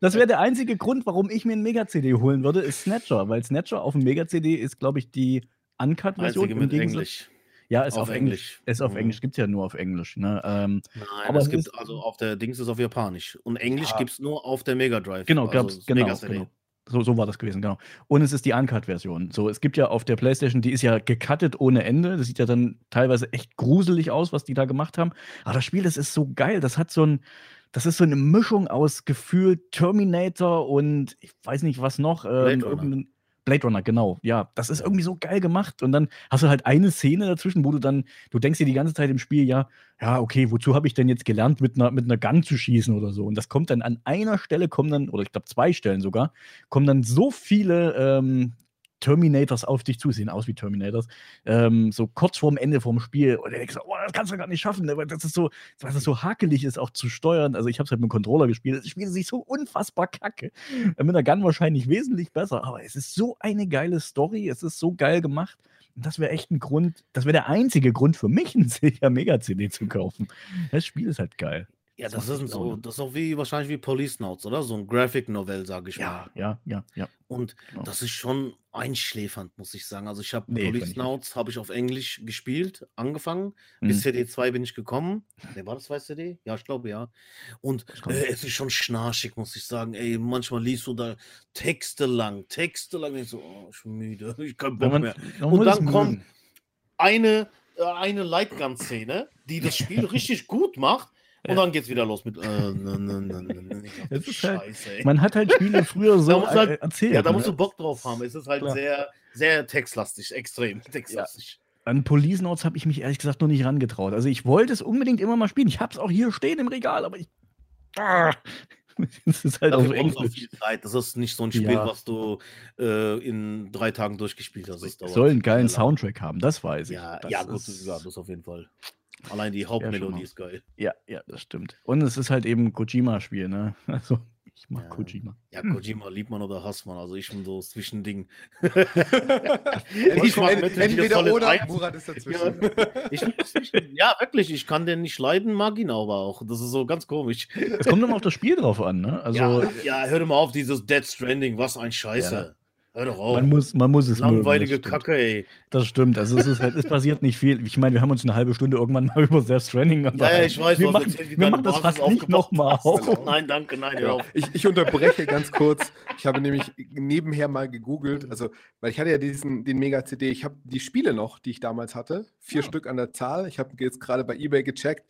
S1: das wäre der einzige Grund, warum ich mir einen Mega CD holen würde, ist Snatcher, weil Snatcher auf dem Mega CD ist, glaube ich, die Uncut-Version. Im Gegensatz-
S2: Englisch.
S1: Ja, ist auf,
S2: Auf
S1: Englisch.
S2: Englisch.
S1: Ist auf
S2: Mhm.
S1: Englisch, gibt es ja nur auf Englisch. Ne? Ähm,
S2: Nein,
S1: Aber
S2: es gibt also auf der Dings ist auf Japanisch. Und Englisch
S1: Ja.
S2: gibt es nur auf der Mega Drive.
S1: Genau,
S2: also
S1: gab's, genau, genau. So, so war das gewesen, genau. Und es ist die Uncut-Version. So, es gibt ja auf der PlayStation, die ist ja gecuttet ohne Ende. Das sieht ja dann teilweise echt gruselig aus, was die da gemacht haben. Aber das Spiel, das ist so geil. Das hat so ein, das ist so eine Mischung aus gefühlt Terminator und ich weiß nicht was noch. Ähm,
S2: Blade Runner.
S1: Blade Runner, genau. Ja, das ist irgendwie so geil gemacht. Und dann hast du halt eine Szene dazwischen, wo du dann, du denkst dir die ganze Zeit im Spiel, ja, ja, okay, wozu habe ich denn jetzt gelernt, mit einer, mit einer Gun zu schießen oder so? Und das kommt dann an einer Stelle, kommen dann, oder ich glaube zwei Stellen sogar, kommen dann so viele ähm, Terminators auf dich zu, sehen aus wie Terminators, ähm, so kurz vorm Ende vom Spiel. Und du denkst, oh, das kannst du gar nicht schaffen, ne, weil das ist so, weil das so hakelig ist, auch zu steuern. Also ich habe es halt mit dem Controller gespielt. Es spielt sich so unfassbar kacke. Äh, Mit der Gun wahrscheinlich wesentlich besser, aber es ist so eine geile Story, es ist so geil gemacht. Und das wäre echt ein Grund, das wäre der einzige Grund für mich, einen Sega Mega CD zu kaufen. Das Spiel ist halt geil.
S2: Ja,
S1: Das
S2: das, ist so, das ist auch wie wahrscheinlich wie Police Notes, oder? So ein Graphic Novel, sage ich mal.
S1: Ja, ja, ja, ja.
S2: Und
S1: Genau.
S2: das ist schon einschläfernd, muss ich sagen. Also ich habe
S1: Nee,
S2: Police. Notes habe ich auf Englisch gespielt, angefangen.
S1: Mhm.
S2: Bis CD2 bin ich gekommen. Nee, war das zwei CD? Ja, ich glaube ja. Und äh, es ist schon schnarchig, muss ich sagen. Ey, manchmal liest du da Texte lang, Texte lang. Ich so, oh, ich bin müde, ich kann Bock
S1: man,
S2: mehr. Und dann kommt-. Eine, äh, eine Lightgun-Szene, die das Spiel richtig gut macht. Und
S1: Ja.
S2: dann geht's wieder los mit. Äh, ne, ne, ne,
S1: halt-
S2: Scheiße, ey.
S1: Man hat halt Spiele früher so
S2: du halt-
S1: äh, erzählt.
S2: Ja, da musst du Bock drauf haben. Es ist halt
S1: Klar.
S2: sehr, sehr textlastig, extrem textlastig.
S1: An Police Notes habe ich mich ehrlich gesagt noch nicht rangetraut. Also ich wollte es unbedingt immer mal spielen. Ich habe es auch hier stehen im Regal, aber ich. Ah, es ist halt auf
S2: Dafür
S1: Englisch.
S2: viel Zeit. Das ist nicht so ein Spiel,
S1: Ja.
S2: was du äh, in drei Tagen durchgespielt hast. Das
S1: soll einen geilen. Soundtrack haben, das weiß ich.
S2: Ja,
S1: das
S2: ja gut,
S1: ist-
S2: ja, das auf jeden Fall. Allein die Hauptmelodie ist geil.
S1: Ja, ja, das stimmt. Und es ist halt eben ein Kojima-Spiel, ne? Also, ich mag
S2: Ja.
S1: Kojima.
S2: Ja,
S1: Hm.
S2: Kojima liebt man oder hasst man. Also ich bin so Zwischending.
S3: ich
S2: mag Gear
S3: entweder
S2: Solid
S3: oder,
S2: 1.
S3: Murat ist dazwischen.
S2: Ich das zwischen- ja, wirklich, ich kann den nicht leiden, mag ihn aber auch. Das ist so ganz komisch.
S1: Es kommt immer auf das Spiel drauf an, ne? Also,
S2: ja, ja, hör doch mal auf, dieses Dead Stranding, was ein Scheiße. Hör doch auf.
S1: man, muss, man muss es mögen,
S2: Langweilige
S1: das stimmt.
S2: Kacke, ey.
S1: Das stimmt. Also, es, ist halt, es passiert nicht viel. Ich meine, wir haben uns eine halbe Stunde irgendwann mal über Death Stranding
S2: Ja, ja, ich weiß,
S1: wir machen,
S2: erzählt, wie
S1: wir machen das fast nicht nochmal auf.
S2: Nein, danke, nein,
S3: Ja. Ich, ich unterbreche ganz kurz. Ich habe nämlich nebenher mal gegoogelt, also, weil ich hatte ja diesen, den Mega-CD, ich habe die Spiele noch, die ich damals hatte, vier
S1: Ah.
S3: Stück an der Zahl. Ich habe jetzt gerade bei Ebay gecheckt.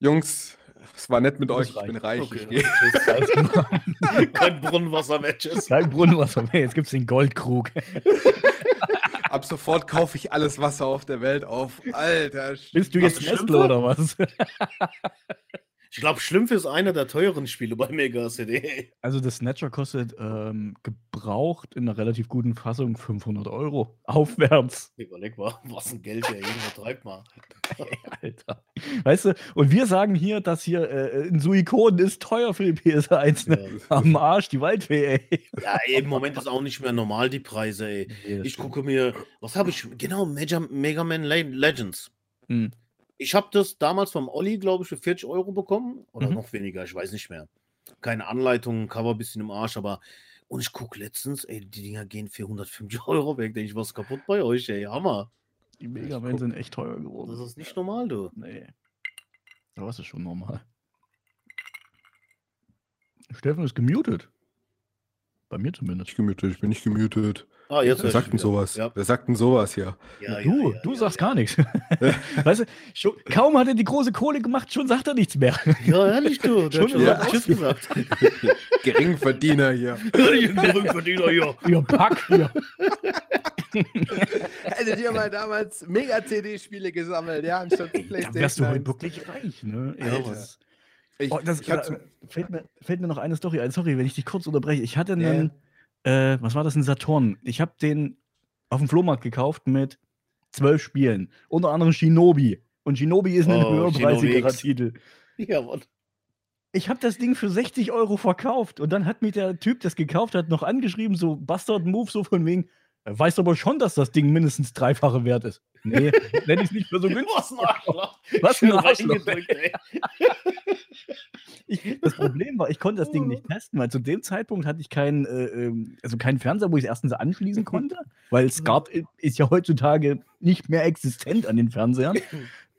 S3: Jungs, es war nett mit euch, ich bin reich.
S2: Okay,
S3: Ich gehe.
S2: tschüss. Kein Brunnenwasser-Matches.
S1: Kein Brunnenwasser mehr, jetzt gibt es den Goldkrug.
S3: Ab sofort kaufe ich alles Wasser auf der Welt auf. Alter,
S1: Bist du jetzt? Nestle oder was?
S2: Ich glaube, Schlümpfe ist einer der teuren Spiele bei Mega CD.
S1: Also das Snatcher kostet ähm, gebraucht in einer relativ guten Fassung 500 Euro. Aufwärts.
S2: Überleg mal, was ein Geld der jeden vertreibt mal.
S1: Alter. Weißt du, und wir sagen hier, dass hier äh, ein Suikon ist teuer für die PS1. Ne? Am Arsch, die Waldfee, ey.
S2: Ja, ey, im Moment ist auch nicht mehr normal die Preise, ey. Ich gucke mir, was habe ich? Genau, Mega, Mega Man Le Legends.
S1: Hm.
S2: Ich habe das damals vom Olli, glaube ich, für 40 Euro bekommen. Oder
S1: Mhm.
S2: noch weniger, ich weiß nicht mehr. Keine Anleitung, Cover ein bisschen im Arsch, aber. Und ich gucke letztens, ey, die Dinger gehen für 150 Euro weg. Denke ich, was kaputt bei euch, ey? Hammer.
S1: Die Mega Man sind echt teuer
S2: Das
S1: geworden.
S2: ist nicht normal, du.
S1: Nee. Aber ist schon normal. Steffen ist gemutet. Bei mir zumindest.
S3: Ich gemutet, ich bin nicht gemutet.
S2: Ah, jetzt
S3: Wer sagt denn sowas?
S2: Ja,
S3: Wer sagt denn sowas hier?
S2: ja,
S1: du,
S2: ja,
S1: du
S2: ja,
S1: sagst
S2: ja.
S1: gar nichts. weißt du, schon, kaum hat er die große Kohle gemacht, schon sagt er nichts mehr.
S2: Ja, ehrlich, du. Der
S1: Schon
S2: hat schon ja. Tschüss gesagt.
S3: Geringverdiener hier.
S2: Geringverdiener hier.
S1: Ihr Pack hier.
S3: Hättet ihr mal damals Mega-CD-Spiele gesammelt, ja, anstatt
S1: Da
S3: Playstation.
S1: wärst du heute
S3: 1.
S1: wirklich reich, ne?
S3: Alter.
S1: Ja, was-
S3: Ich,
S1: Oh, das,
S3: ich
S1: äh, fällt, mir, fällt mir noch eine Story ein. Sorry, wenn ich dich kurz unterbreche. Ich hatte einen, äh, was war das, ein Saturn. Ich habe den auf dem Flohmarkt gekauft mit zwölf Spielen. Unter anderem Shinobi. Und Shinobi ist ein
S2: Oh,
S1: höherpreisigerer
S2: Shinobi X.
S1: Titel.
S2: Ja, Mann.
S1: Ich habe das Ding für 60 Euro verkauft. Und dann hat mich der Typ, das gekauft hat, noch angeschrieben, so Bastard Move, so von wegen, er weiß aber schon, dass das Ding mindestens dreifache wert ist. Nee, nenne ich es nicht für so günstig.
S2: Was ein Arschloch.
S1: Was ein Arschloch.
S2: ey.
S1: Ich, das Problem war, ich konnte das Ding nicht testen, weil zu dem Zeitpunkt hatte ich keinen, äh, ähm, also keinen Fernseher, wo ich es erstens anschließen konnte, weil SCART i- ist ja heutzutage nicht mehr existent an den Fernsehern.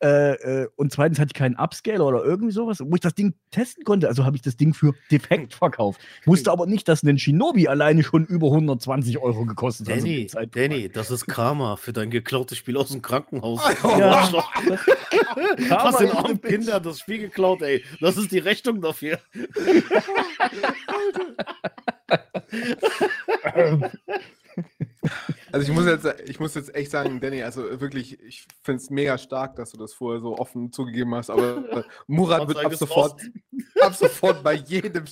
S1: Äh, äh, und zweitens hatte ich keinen Upscaler oder irgendwie sowas, wo ich das Ding testen konnte. Also habe ich das Ding für defekt verkauft. Wusste aber nicht, dass ein Shinobi alleine schon über 120 Euro gekostet hat.
S2: Danny,
S1: Zeitpunkt.
S2: Danny, das ist Karma für dein geklautes Spiel aus dem Krankenhaus.
S1: Ja. Ist eine
S2: armen
S1: Bitch.
S2: Kindern das Spiel geklaut, ey. Das ist die Rechnung dafür.
S3: Also ich muss jetzt, ich muss jetzt echt sagen, Danny, also wirklich, ich finde es mega stark, dass du das vorher so offen zugegeben hast, aber äh, Murat wird ab sofort, ab sofort bei jedem,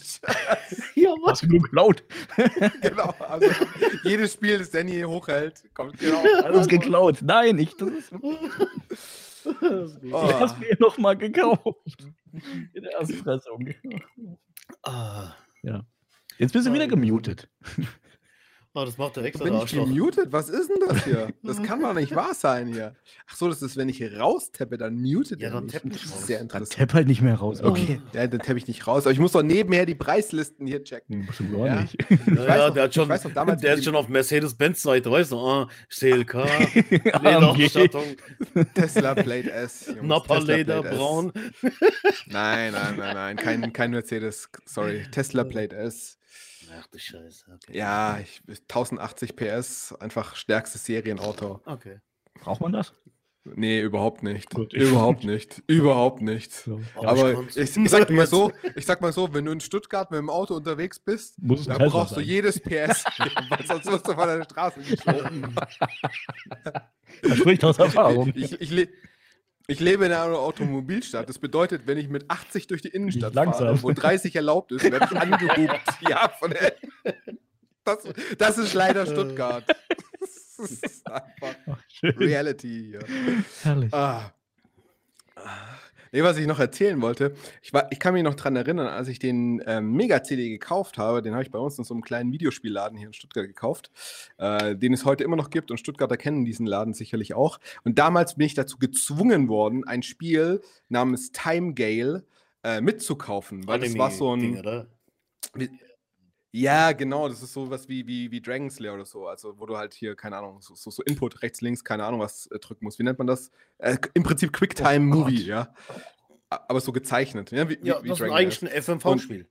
S2: Ja, Mann.
S1: Hast du nur geklaut?
S3: genau, also jedes Spiel, das Danny hochhält, kommt genau.
S1: Alles geklaut. Nein, ich, das ist,
S3: Oh.
S1: ich hab's mir noch mal gekauft. In der Erstpressung.
S2: Ah.
S1: Jetzt bist du wieder gemutet.
S2: Oh, das macht der extra
S3: Bin ich gemutet? Was ist denn das hier? Das kann doch nicht wahr sein hier. Ach so, das ist, wenn ich hier raustappe, dann mutet
S2: Ja,
S3: er
S2: dann
S3: mich. Das ist
S2: raus.
S3: sehr
S1: Dann
S3: interessant.
S1: tapp halt nicht mehr raus.
S3: Okay, ja, dann tappe ich nicht raus. Aber ich muss doch nebenher die Preislisten hier checken.
S1: Musst du gar
S3: Ja.
S1: nicht.
S2: Ja,
S3: weiß
S2: ja,
S3: noch-
S2: der hat
S3: ich
S2: schon,
S3: weiß noch damals
S2: der ist schon auf Mercedes-Benz-Seite, weißt du, ah, CLK,
S1: AMG.
S2: Lederausstattung,
S3: Tesla Plate S. Jungs,
S2: Nappa
S3: Tesla
S2: Leder,
S3: Plate S.
S2: braun.
S3: Nein, nein, nein, nein. Kein, kein Mercedes. Sorry. Tesla Plate S.
S2: Ach du Scheiße, okay.
S3: Ja, ich, 1080 PS. Einfach stärkstes Serienauto.
S2: Okay.
S1: Braucht man das?
S3: Nee, überhaupt nicht.
S1: Gut, ich-
S3: überhaupt nicht. Überhaupt nicht.
S1: So.
S3: Aber
S2: kann's-
S3: ich, ich, sag mal so, ich sag mal so, wenn du in Stuttgart mit dem Auto unterwegs bist,
S1: Muss
S3: dann brauchst du
S1: sein.
S3: jedes PS, weil sonst wirst du von der Straße geschoben.
S1: Das spricht aus Erfahrung.
S3: Ich, ich, le ich lebe in einer Automobilstadt. Das bedeutet, wenn ich mit 80 durch die Innenstadt fahre, wo 30 erlaubt ist, werde ich angehupt. Ja, von der das, das ist leider Stuttgart. Das ist einfach
S1: Ach.
S3: Reality hier.
S1: Herrlich.
S3: Ah. Nee, was ich noch erzählen wollte, ich, war, ich kann mich noch dran erinnern, als ich den ähm, Mega-CD gekauft habe, den habe ich bei uns in so einem kleinen Videospielladen hier in Stuttgart gekauft, äh, den es heute immer noch gibt und Stuttgarter kennen diesen Laden sicherlich auch. Und damals bin ich dazu gezwungen worden, ein Spiel namens Time Gale äh, mitzukaufen, weil das war so ein.
S2: oder?
S3: Ja, genau, das ist sowas wie, wie, wie Dragon Slayer oder so. Also, wo du halt hier, keine Ahnung, so, so, so Input rechts, links, keine Ahnung, was äh, drücken musst. Wie nennt man das? Äh, Im Prinzip Quicktime
S2: Oh
S3: ja. Aber so gezeichnet. Ja, wie,
S2: Ja,
S3: wie, wie
S2: das ist
S3: Dragon
S2: eigentlich
S3: Slayer.
S2: ein FMV-Spiel.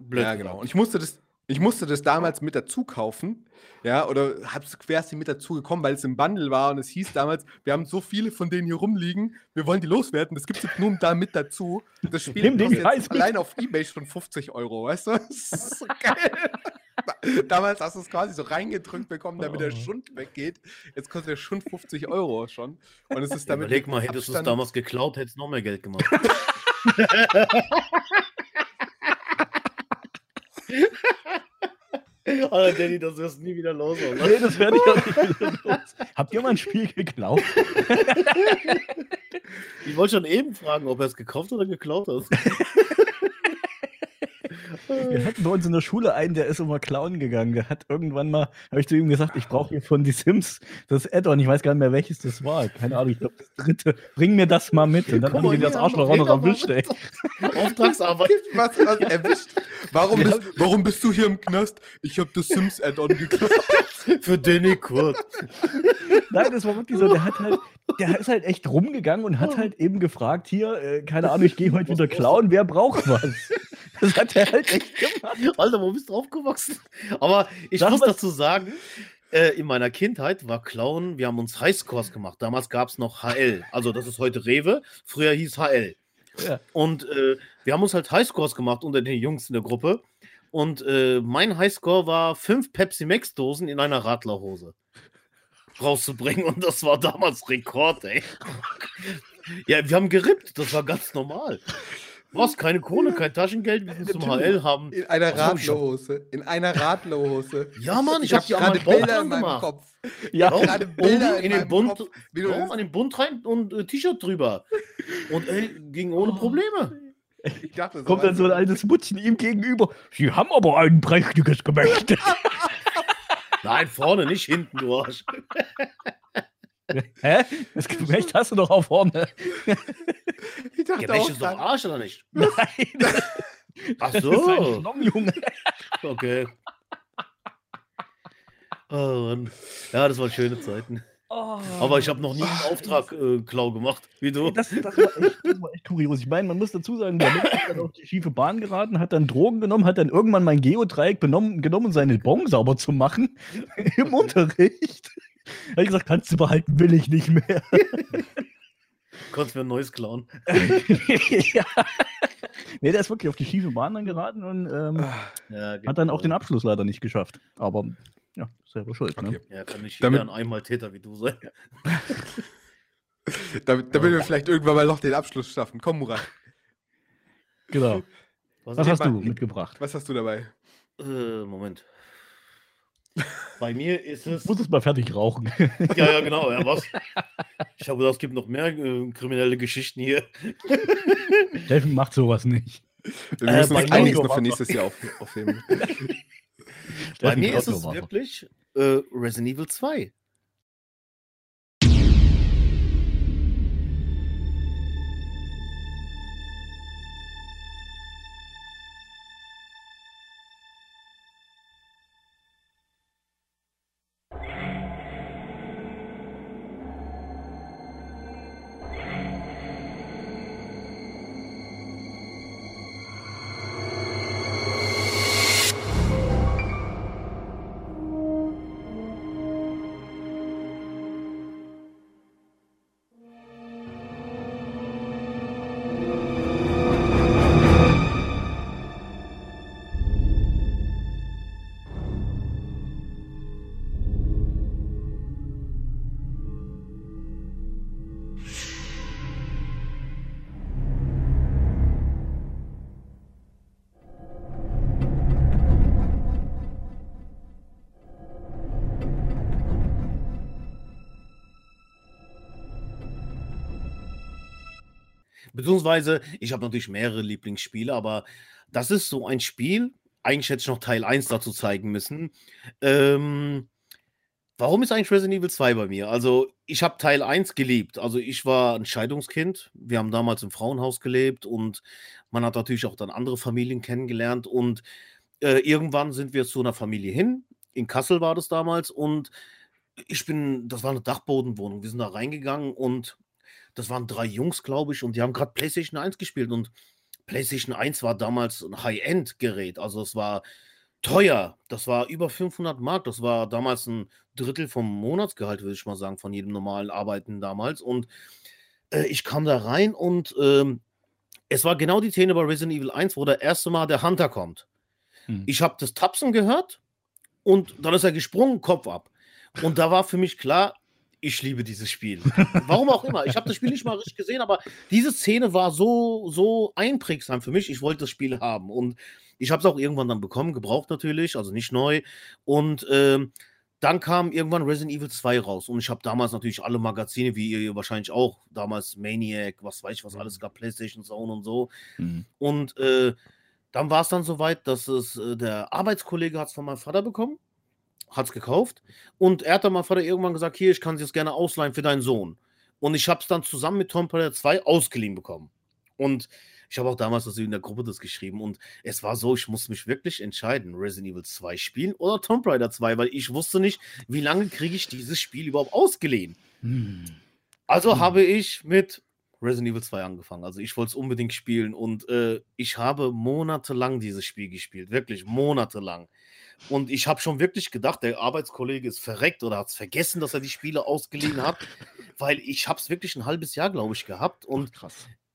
S2: Blöd
S3: Ja, genau. Und ich musste das, ich musste das damals mit dazu kaufen, ja, oder hab's quasi mit dazu gekommen, weil es im Bundle war und es hieß damals, wir haben so viele von denen hier rumliegen, wir wollen die loswerden, das gibt es jetzt nur da mit dazu. Das Spiel
S1: Nimm
S3: kostet jetzt allein auf Ebay schon 50 Euro, weißt du? Das ist so geil. Damals hast du es quasi so reingedrückt bekommen, damit der
S1: Oh.
S3: Schund weggeht. Jetzt kostet der Schund 50 Euro schon. Und es ist damit.
S2: Überleg mal, hättest du es damals geklaut, hättest du noch mehr Geld gemacht. Alter, Danny, das wirst du nie wieder los. Oder?
S1: Nee, das werde ich auch nicht wieder los. Habt ihr mal ein Spiel geglaubt?
S2: Ich wollte schon eben fragen, ob er es gekauft oder geklaut hat.
S1: Wir hatten bei uns in der Schule einen, der ist immer klauen gegangen. Der hat irgendwann mal, habe ich zu ihm gesagt, ich brauche hier von Die Sims das Add-on. Ich weiß gar nicht mehr, welches das war. Keine Ahnung, ich glaube, das dritte. Bring mir das mal mit. Und dann
S2: Guck
S1: haben die das Arschloch auch noch erwischt, ey.
S2: Auftragsarbeit.
S3: Was, was erwischt? Warum bist, warum bist du hier im Knast? Ich habe das Sims-Add-on geklaut.
S2: Für Danny Kurt.
S1: Nein, das war wirklich so. Der hat halt, der ist halt echt rumgegangen und hat halt eben gefragt, hier, äh, keine Ahnung, ich gehe heute wieder klauen, wer braucht was? Das hat er halt echt gemacht.
S2: Alter, wo bist du aufgewachsen? Aber ich
S1: Sag
S2: muss dazu sagen, äh, in meiner Kindheit war Clown, wir haben uns Highscores gemacht. Damals gab es noch HL. Also das ist heute Rewe, früher hieß HL.
S1: Ja.
S2: Und äh, wir haben uns halt Highscores gemacht unter den Jungs in der Gruppe. Und äh, mein Highscore war fünf Pepsi Max Dosen in einer Radlerhose rauszubringen. Und das war damals Rekord, ey. Ja, wir haben gerippt, das war ganz normal. Was? Keine Kohle, kein Taschengeld, wir sind zum HL haben.
S3: In einer Radlerhose. In einer Radlerhose.
S2: Ja, Mann, ich,
S3: Ich
S2: hab
S3: habe
S2: die an
S3: gerade Bilder in meinem
S2: gemacht.
S3: Kopf.
S1: Ja,
S3: gerade Bilder in
S2: in den
S3: meinem
S2: Bund,
S3: Kopf,
S2: ja, an den Bund rein und äh, T-Shirt drüber. Und ey, ging ohne Probleme.
S3: Ich dachte, so
S1: kommt dann so ein altes Muttchen ihm gegenüber. Sie haben aber ein prächtiges Gemächt.
S2: Nein, vorne, nicht hinten, du Arsch.
S1: Hä? Das Gemächt hast du doch auch vorne.
S3: Ich dachte
S2: Gemächt
S3: auch
S2: ist doch Arsch, oder nicht?
S1: Nein.
S2: Ach
S1: Das ist ein
S2: so,
S1: Schlong, Junge.
S2: okay. Oh, Mann. Ja, das waren schöne Zeiten. Aber ich habe noch nie einen Auftrag äh, klau gemacht, wie du.
S1: Das, das, war echt, das war echt kurios. Ich meine, man muss dazu sagen, der Mensch ist dann auf die schiefe Bahn geraten, hat dann Drogen genommen, hat dann irgendwann mein Geodreieck benommen, genommen, um seine Bon sauber zu machen im Unterricht. Habe ich gesagt, kannst du behalten, will ich nicht mehr.
S2: Konntest mir ein neues klauen.
S1: ja. Nee, der ist wirklich auf die schiefe Bahn dann geraten und ähm,
S2: Ja,
S1: hat dann auch den
S2: genau.
S1: Abschluss leider nicht geschafft. Aber ja, selber schuld.
S3: Okay.
S1: Ne?
S2: Ja, kann nicht
S3: Damit-
S2: jeder ein einmal Täter wie du sein.
S3: Damit, damit wir vielleicht irgendwann mal noch den Abschluss schaffen. Komm, Murat.
S1: Genau. Was
S3: Gib
S1: hast du mitgebracht?
S3: Was hast du dabei?
S2: Äh, Moment. Bei mir ist es.
S1: Ich muss es mal fertig rauchen.
S2: Ja, ja, genau. Ja, was? Ich habe gedacht, es gibt noch mehr äh, kriminelle Geschichten hier.
S1: Steffen macht sowas nicht.
S3: Wir
S1: Äh,
S3: müssen das einiges noch für nächstes Jahr auf, aufheben.
S2: Bei mir ist es wirklich äh, Resident Evil 2. Beziehungsweise, ich habe natürlich mehrere Lieblingsspiele, aber das ist so ein Spiel. Eigentlich hätte ich noch Teil 1 dazu zeigen müssen. Ähm, warum ist eigentlich Resident Evil 2 bei mir? Also, ich habe Teil 1 geliebt. Also, ich war ein Scheidungskind. Wir haben damals im Frauenhaus gelebt und man hat natürlich auch dann andere Familien kennengelernt. Und äh, irgendwann sind wir zu einer Familie hin. In Kassel war das damals. Und ich bin, das war eine Dachbodenwohnung. Wir sind da reingegangen und das waren drei Jungs, glaube ich, und die haben gerade PlayStation 1 gespielt. Und PlayStation 1 war damals ein High-End-Gerät. Also es war teuer. Das war über 500 Mark. Das war damals ein Drittel vom Monatsgehalt, würde ich mal sagen, von jedem normalen Arbeiten damals. Und äh, ich kam da rein und ähm, es war genau die Szene bei Resident Evil 1, wo der erste Mal der Hunter kommt. Hm. Ich habe das Tapsen gehört und dann ist er gesprungen, Kopf ab. Und da war für mich klar, ich liebe dieses Spiel. Warum auch immer. Ich habe das Spiel nicht mal richtig gesehen, aber diese Szene war so, so einprägsam für mich. Ich wollte das Spiel haben. Und ich habe es auch irgendwann dann bekommen, gebraucht natürlich, also nicht neu. Und ähm, dann kam irgendwann Resident Evil 2 raus. Und ich habe damals natürlich alle Magazine, wie ihr wahrscheinlich auch, damals Maniac, was weiß ich, was alles gab, PlayStation Zone und so. Mhm. Und äh, dann war es dann soweit, dass es äh, der Arbeitskollege hat es von meinem Vater bekommen hat es gekauft und er hat dann mal Vater irgendwann gesagt, hier, ich kann es jetzt gerne ausleihen für deinen Sohn. Und ich habe es dann zusammen mit Tomb Raider 2 ausgeliehen bekommen. Und ich habe auch damals also in der Gruppe das geschrieben und es war so, ich musste mich wirklich entscheiden, Resident Evil 2 spielen oder Tomb Raider 2, weil ich wusste nicht, wie lange kriege ich dieses Spiel überhaupt ausgeliehen. Hm. Also hm. habe ich mit Resident Evil 2 angefangen. Also ich wollte es unbedingt spielen und äh, ich habe monatelang dieses Spiel gespielt, wirklich monatelang. Und ich habe schon wirklich gedacht, der Arbeitskollege ist verreckt oder hat es vergessen, dass er die Spiele ausgeliehen hat, weil ich habe es wirklich ein halbes Jahr, glaube ich, gehabt. Und Ach,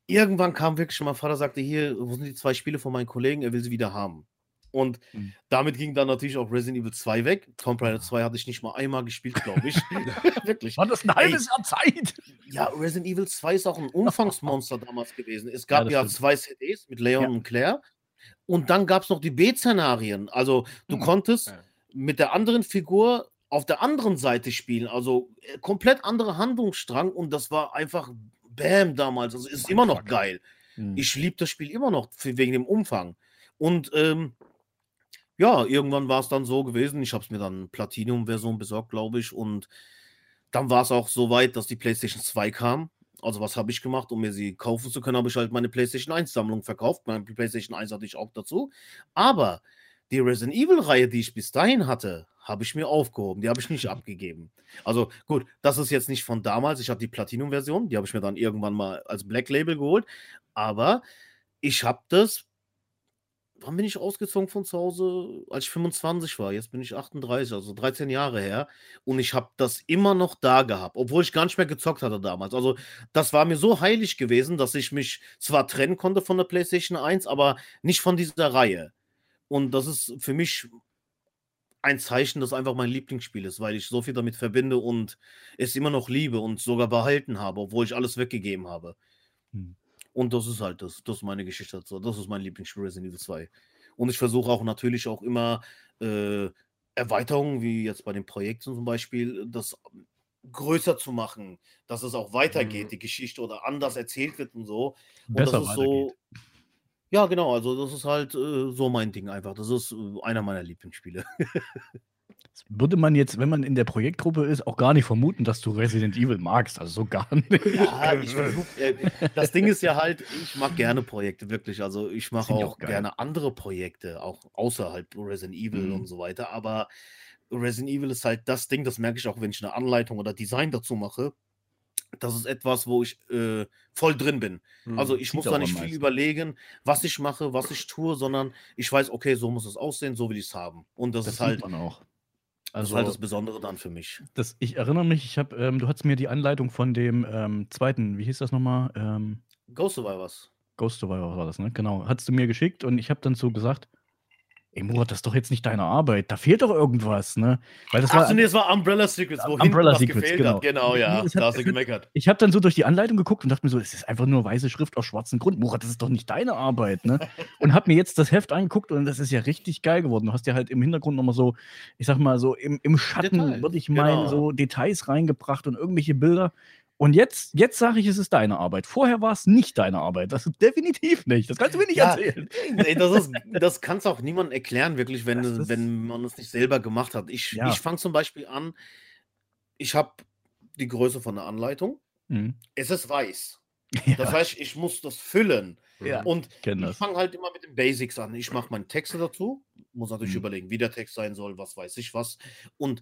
S2: irgendwann kam wirklich, mein Vater sagte, hier, wo sind die zwei Spiele von meinen Kollegen, er will sie wieder haben. Und mhm. damit ging dann natürlich auch Resident Evil 2 weg. Tomb Raider 2 hatte ich nicht mal einmal gespielt, glaube ich.
S1: Wirklich. War das ein halbes Jahr Zeit?
S2: Ja, Resident Evil 2 ist auch ein Umfangsmonster damals gewesen. Es gab ja, ja zwei CDs mit Leon ja. und Claire. Und dann gab es noch die B-Szenarien. Also du hm. konntest mit der anderen Figur auf der anderen Seite spielen. Also äh, komplett anderer Handlungsstrang und das war einfach Bam damals. Also ist immer noch geil. Hm. Ich liebe das Spiel immer noch für, wegen dem Umfang. Und ähm, ja, irgendwann war es dann so gewesen. Ich habe es mir dann Platinum-Version besorgt, glaube ich. Und dann war es auch so weit, dass die PlayStation 2 kam. Also was habe ich gemacht, um mir sie kaufen zu können, habe ich halt meine PlayStation 1 Sammlung verkauft. Meine PlayStation 1 hatte ich auch dazu. Aber die Resident Evil Reihe, die ich bis dahin hatte, habe ich mir aufgehoben. Die habe ich nicht abgegeben. Also gut, das ist jetzt nicht von damals. Ich hatte die Platinum Version, die habe ich mir dann irgendwann mal als Black Label geholt. Aber ich habe das wann bin ich ausgezogen von zu Hause? Als ich 25 war. Jetzt bin ich 38, also 13 Jahre her. Und ich habe das immer noch da gehabt, obwohl ich gar nicht mehr gezockt hatte damals. Also, das war mir so heilig gewesen, dass ich mich zwar trennen konnte von der PlayStation 1, aber nicht von dieser Reihe. Und das ist für mich ein Zeichen, dass einfach mein Lieblingsspiel ist, weil ich so viel damit verbinde und es immer noch liebe und sogar behalten habe, obwohl ich alles weggegeben habe. Hm. Und das ist halt das. Das ist meine Geschichte dazu. Das ist mein Lieblingsspiel Resident Evil 2. Und ich versuche auch natürlich auch immer äh, Erweiterungen, wie jetzt bei den Projekten zum Beispiel, das größer zu machen, dass es auch weitergeht, mhm. die Geschichte oder anders erzählt wird und so. Und
S1: Besser das ist so.
S2: Ja, genau, also das ist halt äh, so mein Ding einfach. Das ist äh, einer meiner Lieblingsspiele.
S1: Würde man jetzt, wenn man in der Projektgruppe ist, auch gar nicht vermuten, dass du Resident Evil magst. Also so gar nicht.
S2: Ja, ich versuch, äh, das Ding ist ja halt, ich mag gerne Projekte, wirklich. Also ich mache auch,
S1: auch
S2: gerne andere Projekte, auch außerhalb Resident Evil
S1: Mhm.
S2: und so weiter. Aber Resident Evil ist halt das Ding, das merke ich auch, wenn ich eine Anleitung oder Design dazu mache. Das ist etwas, wo ich äh, voll drin bin.
S3: Mhm.
S2: Also ich muss da nicht viel überlegen, was ich mache, was ich tue, sondern ich weiß, okay, so muss es aussehen, so will ich es haben. Und das,
S1: Das
S2: ist halt,
S1: auch.
S2: das ist
S1: Also,
S2: halt das Besondere dann für mich.
S1: das, ich erinnere mich, ich habe, ähm, du hattest mir die Anleitung von dem ähm, zweiten, wie hieß das nochmal? Ähm,
S2: Ghost Survivors.
S1: Ghost Survivor war das, ne? Genau. Hattest du mir geschickt und ich habe dann so gesagt, ey Murat, das ist doch jetzt nicht deine Arbeit, da fehlt doch irgendwas, ne? Weil das
S2: Ach
S1: war,
S2: nee, es war Umbrella Secrets, wo
S1: Umbrella
S2: was
S1: Secrets,
S2: gefehlt
S1: genau.
S2: hat. Genau, ja.
S1: Hat-
S2: da hast du gemeckert.
S1: ich habe dann so durch die Anleitung geguckt und dachte mir so, es ist einfach nur weiße Schrift auf schwarzem Grund. Murat, das ist doch nicht deine Arbeit, ne? Und habe mir jetzt das Heft angeguckt und das ist ja richtig geil geworden. Du hast ja halt im Hintergrund nochmal so, ich sag mal so, im, im Schatten, würde ich meinen,
S2: genau.
S1: so Details reingebracht und irgendwelche Bilder. Und jetzt, jetzt sage ich, es ist deine Arbeit. Vorher war es nicht deine Arbeit. Das ist definitiv nicht. Das kannst du mir nicht
S2: Ja,
S1: erzählen.
S2: Das, ist, das kannst auch niemand erklären, wirklich, wenn,
S1: ist-
S2: wenn man es nicht selber gemacht hat. Ich,
S1: Ja.
S2: ich fange zum Beispiel an, ich habe die Größe von der Anleitung.
S1: Mhm.
S2: Es ist weiß.
S1: Ja,
S2: Das heißt, ich muss das füllen.
S1: Ja.
S2: Und ich fange halt immer mit den Basics an. Ich mache meine Texte dazu, muss natürlich
S1: Mhm.
S2: überlegen, wie der Text sein soll, was weiß ich was. Und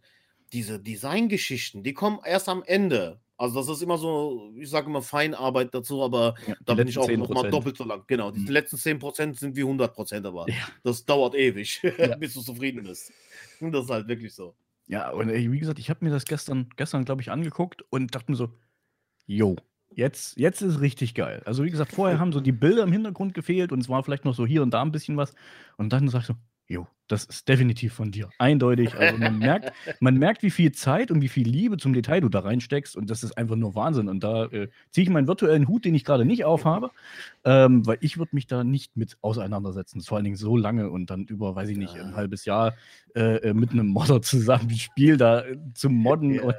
S2: diese Designgeschichten, die kommen erst am Ende. Also das ist immer so, ich sage immer Feinarbeit dazu, aber
S1: Ja,
S2: da bin ich auch nochmal
S1: 10%.
S2: doppelt so lang. Genau, die
S1: Mhm.
S2: letzten 10% sind wie 100%, aber
S1: Ja.
S2: das dauert ewig,
S1: Ja.
S2: bis du zufrieden bist. Und das ist halt wirklich so.
S1: Ja, und wie gesagt, ich habe mir das gestern, gestern glaube ich, angeguckt und dachte mir so, yo, jetzt, jetzt ist es richtig geil. Also wie gesagt, vorher haben so die Bilder im Hintergrund gefehlt und es war vielleicht noch so hier und da ein bisschen was. Und dann sag ich so, jo, das ist definitiv von dir. Eindeutig. Also man merkt, man merkt, wie viel Zeit und wie viel Liebe zum Detail du da reinsteckst und das ist einfach nur Wahnsinn. Und da äh, ziehe ich meinen virtuellen Hut, den ich gerade nicht aufhabe, ähm, weil ich würde mich da nicht mit auseinandersetzen. Vor allen Dingen so lange und dann über, weiß ich nicht,
S2: Ja.
S1: ein halbes Jahr äh, äh, mit einem Modder zusammen ein Spiel da äh, zu modden
S2: Ja.
S1: und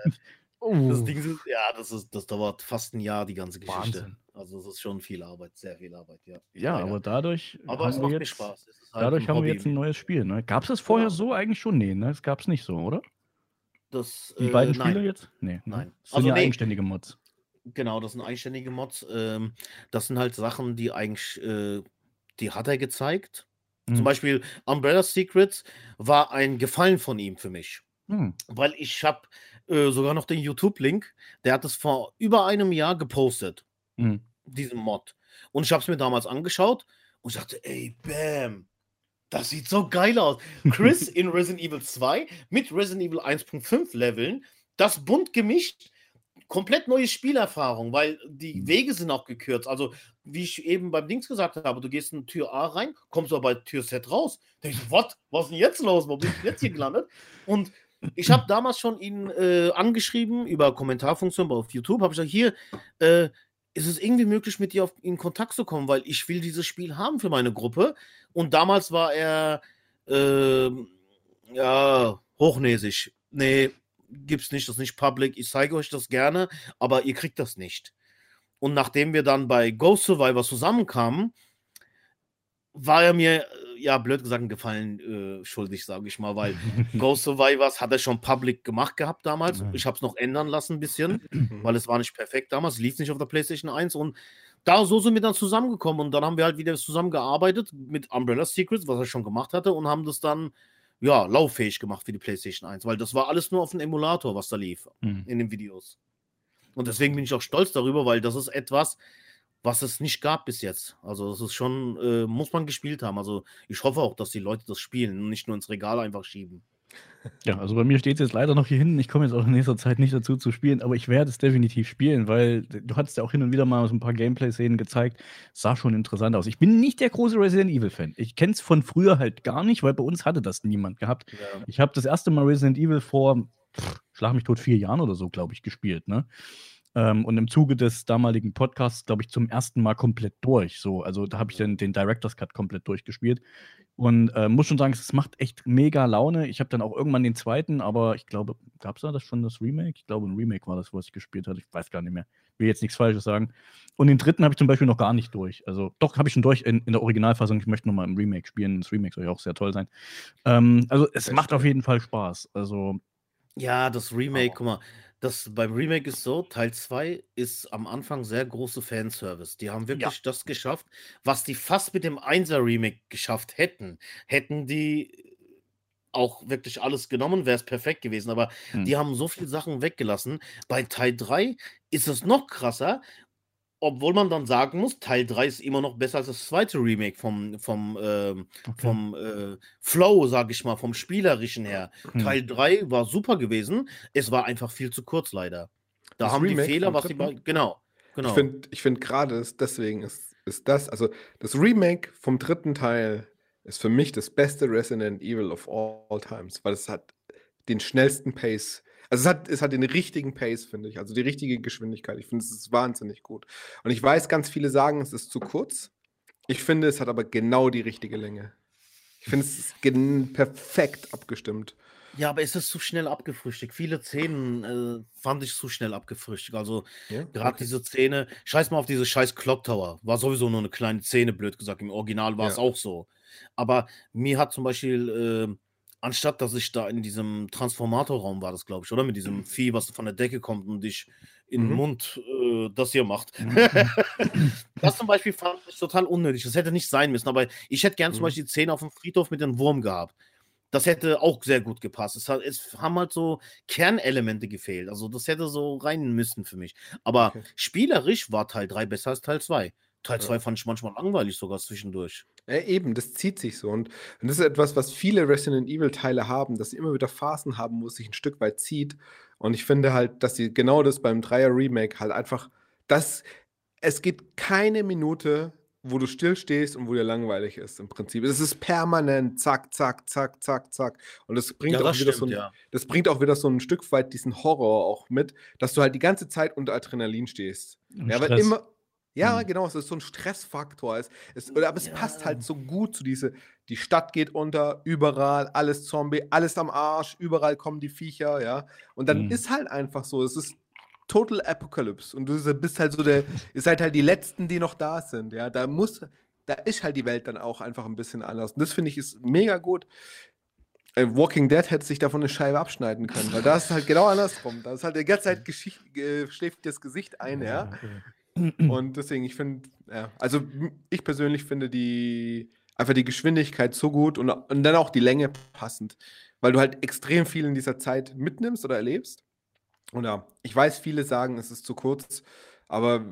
S2: Das
S1: oh,
S2: Ding ist, ja, das, ist, das dauert fast ein Jahr, die ganze Geschichte.
S1: Wahnsinn.
S2: Also das ist schon viel Arbeit, sehr viel Arbeit, ja.
S1: ja, aber dadurch
S2: aber es
S1: haben
S2: macht
S1: wir jetzt.
S2: Es halt
S1: dadurch
S2: ein
S1: haben wir
S2: Hobby.
S1: jetzt ein neues Spiel. Ne? Gab es das vorher
S2: Genau.
S1: so eigentlich schon? Nee, ne? Das gab es nicht so, oder?
S2: Das,
S1: Die
S2: äh,
S1: beiden
S2: nein.
S1: Spiele jetzt? Nee. ne?
S2: Nein.
S1: Das sind
S2: Also
S1: ja
S2: nee.
S1: eigenständige Mods.
S2: Genau, das sind eigenständige Mods. Ähm, das sind halt Sachen, die eigentlich, äh, die hat er gezeigt.
S1: Hm.
S2: Zum Beispiel Umbrella Secrets war ein Gefallen von ihm für mich.
S1: Hm.
S2: Weil ich habe äh, sogar noch den YouTube-Link, der hat es vor über einem Jahr gepostet,
S1: Hm.
S2: diesen Mod. Und ich habe es mir damals angeschaut und ich dachte, ey, bam, das sieht so geil aus. Chris in Resident Evil 2 mit Resident Evil 1.5 Leveln, das bunt gemischt, komplett neue Spielerfahrung, weil die
S1: Mhm.
S2: Wege sind auch gekürzt. Also, wie ich eben beim Dings gesagt habe, du gehst in Tür A rein, kommst aber bei Tür Z raus. Da ich what? Was ist denn jetzt los? Wo bin ich jetzt hier gelandet? Und ich habe damals schon ihn äh, angeschrieben über Kommentarfunktion auf YouTube, habe ich gesagt, hier, äh, ist es irgendwie möglich, mit dir auf, in Kontakt zu kommen, weil ich will dieses Spiel haben für meine Gruppe. Und damals war er ähm, ja hochnäsig. Nee, gibt's nicht, das ist nicht public. Ich zeige euch das gerne, aber ihr kriegt das nicht. Und nachdem wir dann bei Ghost Survivor zusammenkamen, war er mir, äh, ja, blöd gesagt, einen Gefallen äh, schuldig, sage ich mal, weil Ghost Survivors hat er schon public gemacht gehabt damals. Ich habe es noch ändern lassen ein bisschen,
S3: Mhm.
S2: weil es war nicht perfekt damals, lief nicht auf der PlayStation 1 und da so sind wir dann zusammengekommen und dann haben wir halt wieder zusammengearbeitet mit Umbrella Secrets, was er schon gemacht hatte und haben das dann ja lauffähig gemacht für die PlayStation 1, weil das war alles nur auf dem Emulator, was da lief
S1: Hm.
S2: in den Videos. Und deswegen bin ich auch stolz darüber, weil das ist etwas, was es nicht gab bis jetzt. Also das ist schon, äh, muss man gespielt haben. Also ich hoffe auch, dass die Leute das spielen und nicht nur ins Regal einfach schieben.
S1: Ja, also bei mir steht es jetzt leider noch hier hinten. Ich komme jetzt auch in nächster Zeit nicht dazu zu spielen, aber ich werde es definitiv spielen, weil du hattest ja auch hin und wieder mal so ein paar Gameplay-Szenen gezeigt. Sah schon interessant aus. Ich bin nicht der große Resident Evil-Fan. Ich kenne es von früher halt gar nicht, weil bei uns hatte das niemand gehabt.
S2: Ja.
S1: Ich habe das erste Mal Resident Evil vor, pff, schlag mich tot, vier Jahren oder so, glaube ich, gespielt, ne? Ähm, und im Zuge des damaligen Podcasts, glaube ich, zum ersten Mal komplett durch. So, also da habe ich den, den Director's Cut komplett durchgespielt. Und äh, muss schon sagen, es macht echt mega Laune. Ich habe dann auch irgendwann den zweiten, aber ich glaube, gab es da das schon das Remake? Ich glaube, ein Remake war das, was ich gespielt hatte. Ich weiß gar nicht mehr. will jetzt nichts Falsches sagen. Und den dritten habe ich zum Beispiel noch gar nicht durch. Also doch, habe ich schon durch in, in der Originalfassung. Ich möchte nochmal im Remake spielen. Das Remake soll ja auch sehr toll sein. Ähm, also es macht auf jeden Fall Spaß. Also
S2: Ja, das Remake, guck mal, das beim Remake ist so, Teil 2 ist am Anfang sehr große Fanservice. Die haben wirklich das geschafft, was die fast mit dem 1er Remake geschafft hätten. Hätten die auch wirklich alles genommen, wäre es perfekt gewesen. Aber
S1: Hm.
S2: die haben so viele Sachen weggelassen. Bei Teil 3 ist es noch krasser, obwohl man dann sagen muss, Teil 3 ist immer noch besser als das zweite Remake vom, vom, ähm,
S1: okay.
S2: vom äh, Flow, sag ich mal, vom Spielerischen her.
S1: Hm.
S2: Teil 3 war super gewesen. Es war einfach viel zu kurz, leider. Da
S3: Das
S2: haben
S3: Remake
S2: die Fehler, was bei- Genau. genau.
S3: Ich finde ich find gerade deswegen ist, ist das, also das Remake vom dritten Teil ist für mich das beste Resident Evil of all times, weil es hat den schnellsten Pace. Also es hat, es hat den richtigen Pace, finde ich, also die richtige Geschwindigkeit. Ich finde, es ist wahnsinnig gut. Und ich weiß, ganz viele sagen, es ist zu kurz. Ich finde, es hat aber genau die richtige Länge. Ich finde, es ist perfekt abgestimmt.
S2: Ja, aber es ist zu schnell abgefrühstückt. Viele Szenen äh, fand ich zu schnell abgefrühstückt. Also
S3: Ja?
S2: gerade
S3: Okay.
S2: diese Szene, scheiß mal auf diese scheiß Clock Tower. War sowieso nur eine kleine Szene, blöd gesagt. Im Original war es
S3: Ja.
S2: auch so. Aber mir hat zum Beispiel, äh, anstatt dass ich da in diesem Transformatorraum war, das glaube ich, oder? Mit diesem Vieh, was von der Decke kommt und dich in den
S3: Mhm.
S2: Mund äh, das hier macht. das zum Beispiel fand ich total unnötig. Das hätte nicht sein müssen. Aber ich hätte gern zum
S3: Mhm.
S2: Beispiel die Szene auf dem Friedhof mit dem Wurm gehabt. Das hätte auch sehr gut gepasst. Es, hat, es haben halt so Kernelemente gefehlt. Also das hätte so rein müssen für mich. Aber
S3: Okay.
S2: spielerisch war Teil 3 besser als Teil 2. Teil
S3: Ja.
S2: 2 fand ich manchmal langweilig sogar zwischendurch.
S3: Ja, eben, das zieht sich so. Und, und das ist etwas, was viele Resident Evil-Teile haben, dass sie immer wieder Phasen haben, wo es sich ein Stück weit zieht. Und ich finde halt, dass sie genau das beim Dreier-Remake halt einfach, dass es geht keine Minute, wo du stillstehst und wo dir langweilig ist im Prinzip. Es ist permanent zack, zack, zack, zack, zack. Und das bringt
S2: ja,
S3: auch
S2: das
S3: wieder
S2: stimmt,
S3: so ein,
S2: ja.
S3: das bringt auch wieder so ein Stück weit diesen Horror auch mit, dass du halt die ganze Zeit unter Adrenalin stehst.
S1: Und
S3: Ja, weil immer. Ja,
S1: Mhm.
S3: genau, es ist so ein Stressfaktor. Es, es, oder, aber es passt
S2: Ja.
S3: halt so gut zu diese, die Stadt geht unter, überall, alles Zombie, alles am Arsch, überall kommen die Viecher, ja. Und dann
S1: Mhm.
S3: ist halt einfach so, es ist Total Apocalypse. Und du bist halt so der, ihr seid halt die Letzten, die noch da sind, ja. Da muss, da ist halt die Welt dann auch einfach ein bisschen anders. Und das finde ich ist mega gut. Äh, Walking Dead hätte sich davon eine Scheibe abschneiden können, weil da ist es halt genau andersrum. Da ist halt die ganze Zeit Geschicht, äh, schläft das Gesicht ein, ja. Und deswegen, ich finde, ja, also ich persönlich finde die einfach die Geschwindigkeit so gut und, und dann auch die Länge passend, weil du halt extrem viel in dieser Zeit mitnimmst oder erlebst. Und ja, ich weiß, viele sagen, es ist zu kurz, aber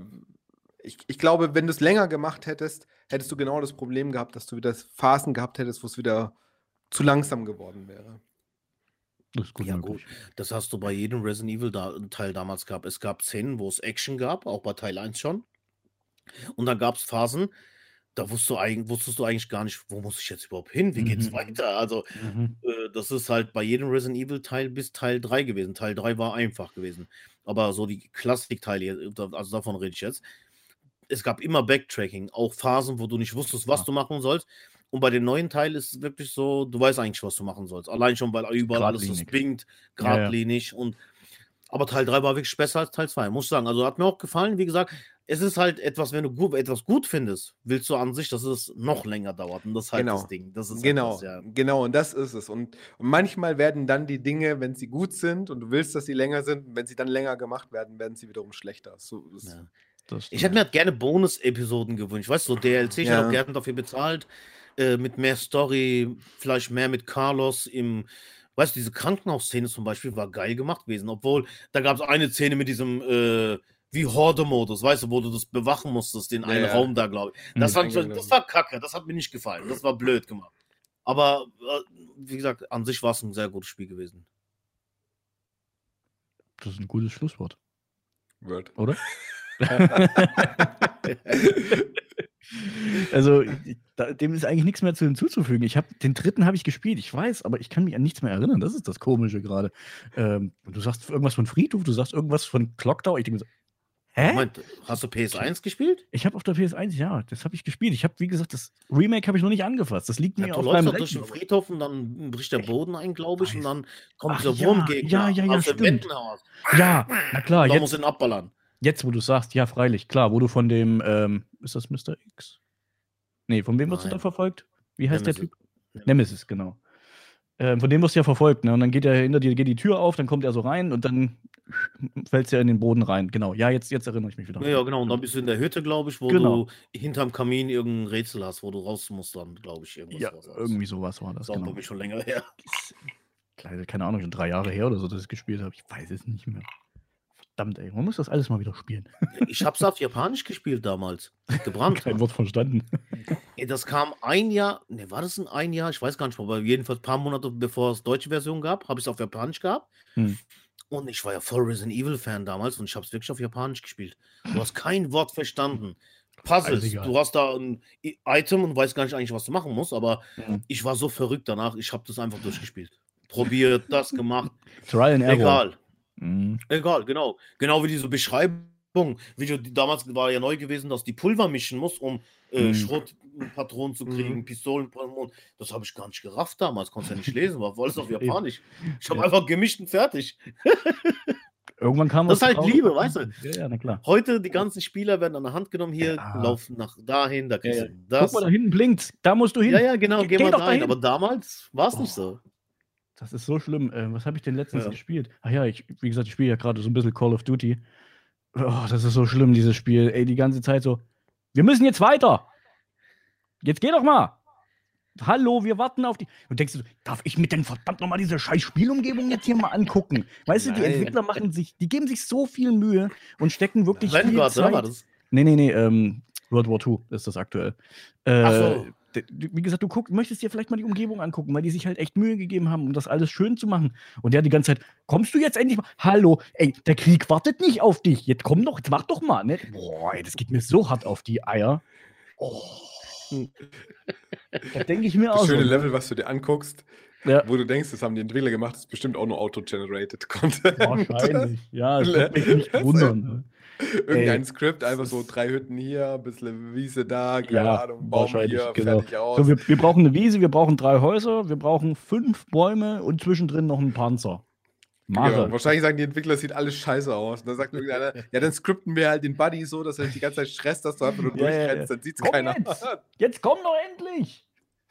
S3: ich, ich glaube, wenn du es länger gemacht hättest, hättest du genau das Problem gehabt, dass du wieder Phasen gehabt hättest, wo es wieder zu langsam geworden wäre.
S1: Das ist gut
S2: Ja,
S1: möglich.
S2: Das hast du bei jedem Resident Evil da, Teil damals gehabt. Es gab Szenen, wo es Action gab, auch bei Teil 1 schon. Und dann gab es Phasen, da wusstest du, eigentlich, wusstest du eigentlich gar nicht, wo muss ich jetzt überhaupt hin? Wie geht's
S1: Mhm.
S2: weiter? Also,
S1: Mhm.
S2: äh, das ist halt bei jedem Resident Evil Teil bis Teil 3 gewesen. Teil 3 war einfach gewesen. Aber so die Klassikteile, da- also davon rede ich jetzt. Es gab immer Backtracking, auch Phasen, wo du nicht wusstest, was
S1: Ja.
S2: du machen sollst. Und bei den neuen Teilen ist es wirklich so, du weißt eigentlich, was du machen sollst. Allein schon, weil überall alles so
S1: Geradlinig.
S2: spinkt,
S1: Ja, ja.
S2: geradlinig und aber Teil 3 war wirklich besser als Teil 2, muss ich sagen. Also hat mir auch gefallen. Wie gesagt, es ist halt etwas, wenn du gut, etwas gut findest, willst du an sich, dass es noch länger dauert. Und das ist halt
S3: Genau.
S2: das Ding. Das ist
S3: Genau,
S2: etwas, ja.
S3: genau, und das ist es. Und, und manchmal werden dann die Dinge, wenn sie gut sind und du willst, dass sie länger sind, wenn sie dann länger gemacht werden, werden sie wiederum schlechter. So ist,
S2: Ja. Ich hätte mir halt gerne Bonus-Episoden gewünscht. Weißt du, so DLC, ich hätte
S3: Ja.
S2: auch gerne dafür bezahlt. Äh, mit mehr Story, vielleicht mehr mit Carlos im. Weißt du, diese Krankenhausszene zum Beispiel war geil gemacht gewesen. Obwohl, da gab es eine Szene mit diesem. Äh, wie Horde-Modus, weißt du, wo du das bewachen musstest, den
S3: Ja,
S2: einen
S3: ja.
S2: Raum da, glaube ich. Das,
S1: Mhm.
S3: Eingenommen.
S2: das war kacke, das hat mir nicht gefallen. Das war blöd gemacht. Aber, äh, wie gesagt, an sich war es ein sehr gutes Spiel gewesen.
S1: Das ist ein gutes Schlusswort,
S3: Word.
S1: oder? also, da, dem ist eigentlich nichts mehr zu hinzuzufügen. Ich habe den dritten habe ich gespielt, ich weiß, aber ich kann mich an nichts mehr erinnern. Das ist das Komische gerade. Ähm, du sagst irgendwas von Friedhof, du sagst irgendwas von Clocktower. Ich denke so, hä?
S2: Moment, hast du PS1 gespielt?
S1: Ich habe auf der PS1, ja, das habe ich gespielt. Ich habe, wie gesagt, das Remake habe ich noch nicht angefasst. Das liegt mir
S2: Ja, du
S1: auf
S2: läufst
S1: meinem
S2: durch den. Friedhof und dann bricht der Boden ein, glaube ich, und dann kommt
S1: Ach
S2: dieser
S1: ja,
S2: Wurmgegner
S1: ja, ja, ja,
S2: aus
S1: stimmt.
S2: Wendenhaus.
S1: Ja, na klar,
S2: Da muss
S1: jetzt,
S2: ihn abballern.
S1: Jetzt, wo du sagst, ja, freilich, klar, wo du von dem, ähm, ist das Mr. X? Nee, von wem wirst du da verfolgt? Wie heißt der
S2: Nemesis.
S1: Typ? Nemesis, genau. Ähm, von dem wirst du ja verfolgt, ne? Und dann geht er hinter dir, geht die Tür auf, dann kommt er so rein und dann fällt er in den Boden rein. Genau. Ja, jetzt, jetzt erinnere ich mich wieder.
S2: Ja, ja, genau. Und dann bist du in der Hütte, glaube ich, wo
S1: Genau.
S2: du hinterm Kamin irgendein Rätsel hast, wo du raus musst, dann, glaube ich, irgendwas.
S1: Ja, irgendwie sowas war das.
S2: Das ist auch
S1: Genau.
S2: bei mir schon länger her.
S1: Kleine, keine Ahnung, schon drei Jahre her oder so, dass ich gespielt habe. Ich weiß es nicht mehr. Verdammt, ey, man muss das alles mal wieder spielen.
S2: Ich hab's auf Japanisch gespielt damals. Gebrannt.
S1: Kein Wort verstanden.
S2: Das kam ein Jahr, ne, war das ein ein Jahr? Ich weiß gar nicht, aber jedenfalls ein paar Monate bevor es deutsche Version gab, habe ich es auf Japanisch gehabt.
S1: Hm.
S2: Und ich war ja voll Resident Evil Fan damals und ich habe es wirklich auf Japanisch gespielt. Du hast kein Wort verstanden. Puzzles, du hast da ein Item und weißt gar nicht eigentlich, was du machen musst, aber
S1: Mhm.
S2: ich war so verrückt danach, ich habe das einfach durchgespielt. Probiert, das gemacht,
S1: Trial and Error.
S2: egal.
S1: Mhm.
S2: Egal, genau. Genau wie diese Beschreibung. Wie du, die, damals war ja neu gewesen, dass die Pulver mischen muss, um äh,
S1: Mhm.
S2: Schrotpatronen zu kriegen,
S3: Mhm.
S2: Pistolen. Das habe ich gar nicht gerafft damals. Konntest ja nicht lesen, war alles auf. Japanisch. Ich habe
S1: Ja.
S2: einfach gemischt und fertig.
S1: Irgendwann kam
S2: Das ist halt
S1: raus.
S2: Liebe, weißt du?
S1: Ja, ja, na klar.
S2: Heute, die ganzen Spieler werden an der Hand genommen hier,
S1: Ja.
S2: laufen nach dahin, da kriegst
S1: Ja,
S2: du
S1: Guck
S2: das.
S1: mal, da hinten blinkt. Da musst du hin.
S2: Ja, ja, genau,
S1: Geh-
S2: geh, mal dahin.
S1: dahin.
S2: Aber damals war es nicht so.
S1: Das ist so schlimm. Äh, was habe ich denn letztens
S2: Ja.
S1: gespielt? Ach ja, ich, wie gesagt, ich spiele ja gerade so ein bisschen Call of Duty. Oh, das ist so schlimm, dieses Spiel. Ey, die ganze Zeit so. Wir müssen jetzt weiter. Jetzt geh doch mal. Hallo, wir warten auf die. Und denkst du, darf ich mit denn verdammt nochmal diese scheiß Spielumgebung jetzt hier mal angucken? Weißt du, die
S3: Nein.
S1: Entwickler machen sich, die geben sich so viel Mühe und stecken wirklich viel
S2: Vanguard,
S1: Zeit.
S2: war das?
S1: Nee, nee, nee, ähm, World War II ist das aktuell. Äh,
S2: Ach so.
S1: Wie gesagt, du guck, möchtest dir vielleicht mal die Umgebung angucken, weil die sich halt echt Mühe gegeben haben, um das alles schön zu machen. Und der die ganze Zeit, kommst du jetzt endlich mal? Hallo, ey, der Krieg wartet nicht auf dich. Jetzt komm doch, jetzt mach doch mal. Ne? Boah, ey, das geht mir so hart auf die Eier. Oh. da denke ich mir
S3: Das
S1: auch.
S3: schöne
S1: so,
S3: Level, was du dir anguckst,
S1: Ja,
S3: wo du denkst, das haben die Entwickler gemacht, ist bestimmt auch nur auto-generated Content.
S1: wahrscheinlich. Ja, es wird mich nicht wundern.
S3: Irgendein Skript, einfach so drei Hütten hier, ein bisschen Wiese da, keine
S1: Ja,
S3: Ahnung, Baum hier,
S1: genau.
S3: fertig aus.
S1: So, wir, wir brauchen eine Wiese, wir brauchen drei Häuser, wir brauchen fünf Bäume und zwischendrin noch einen Panzer. Mache.
S3: Genau. Wahrscheinlich sagen die Entwickler, es sieht alles scheiße aus. Und dann sagt irgendeiner, ja, dann skripten wir halt den Buddy so, dass er sich die ganze Zeit stresst, dass du einfach nur
S1: ja,
S3: durchrennst, dann sieht's
S1: Komm
S3: keiner.
S1: jetzt! Jetzt komm doch endlich!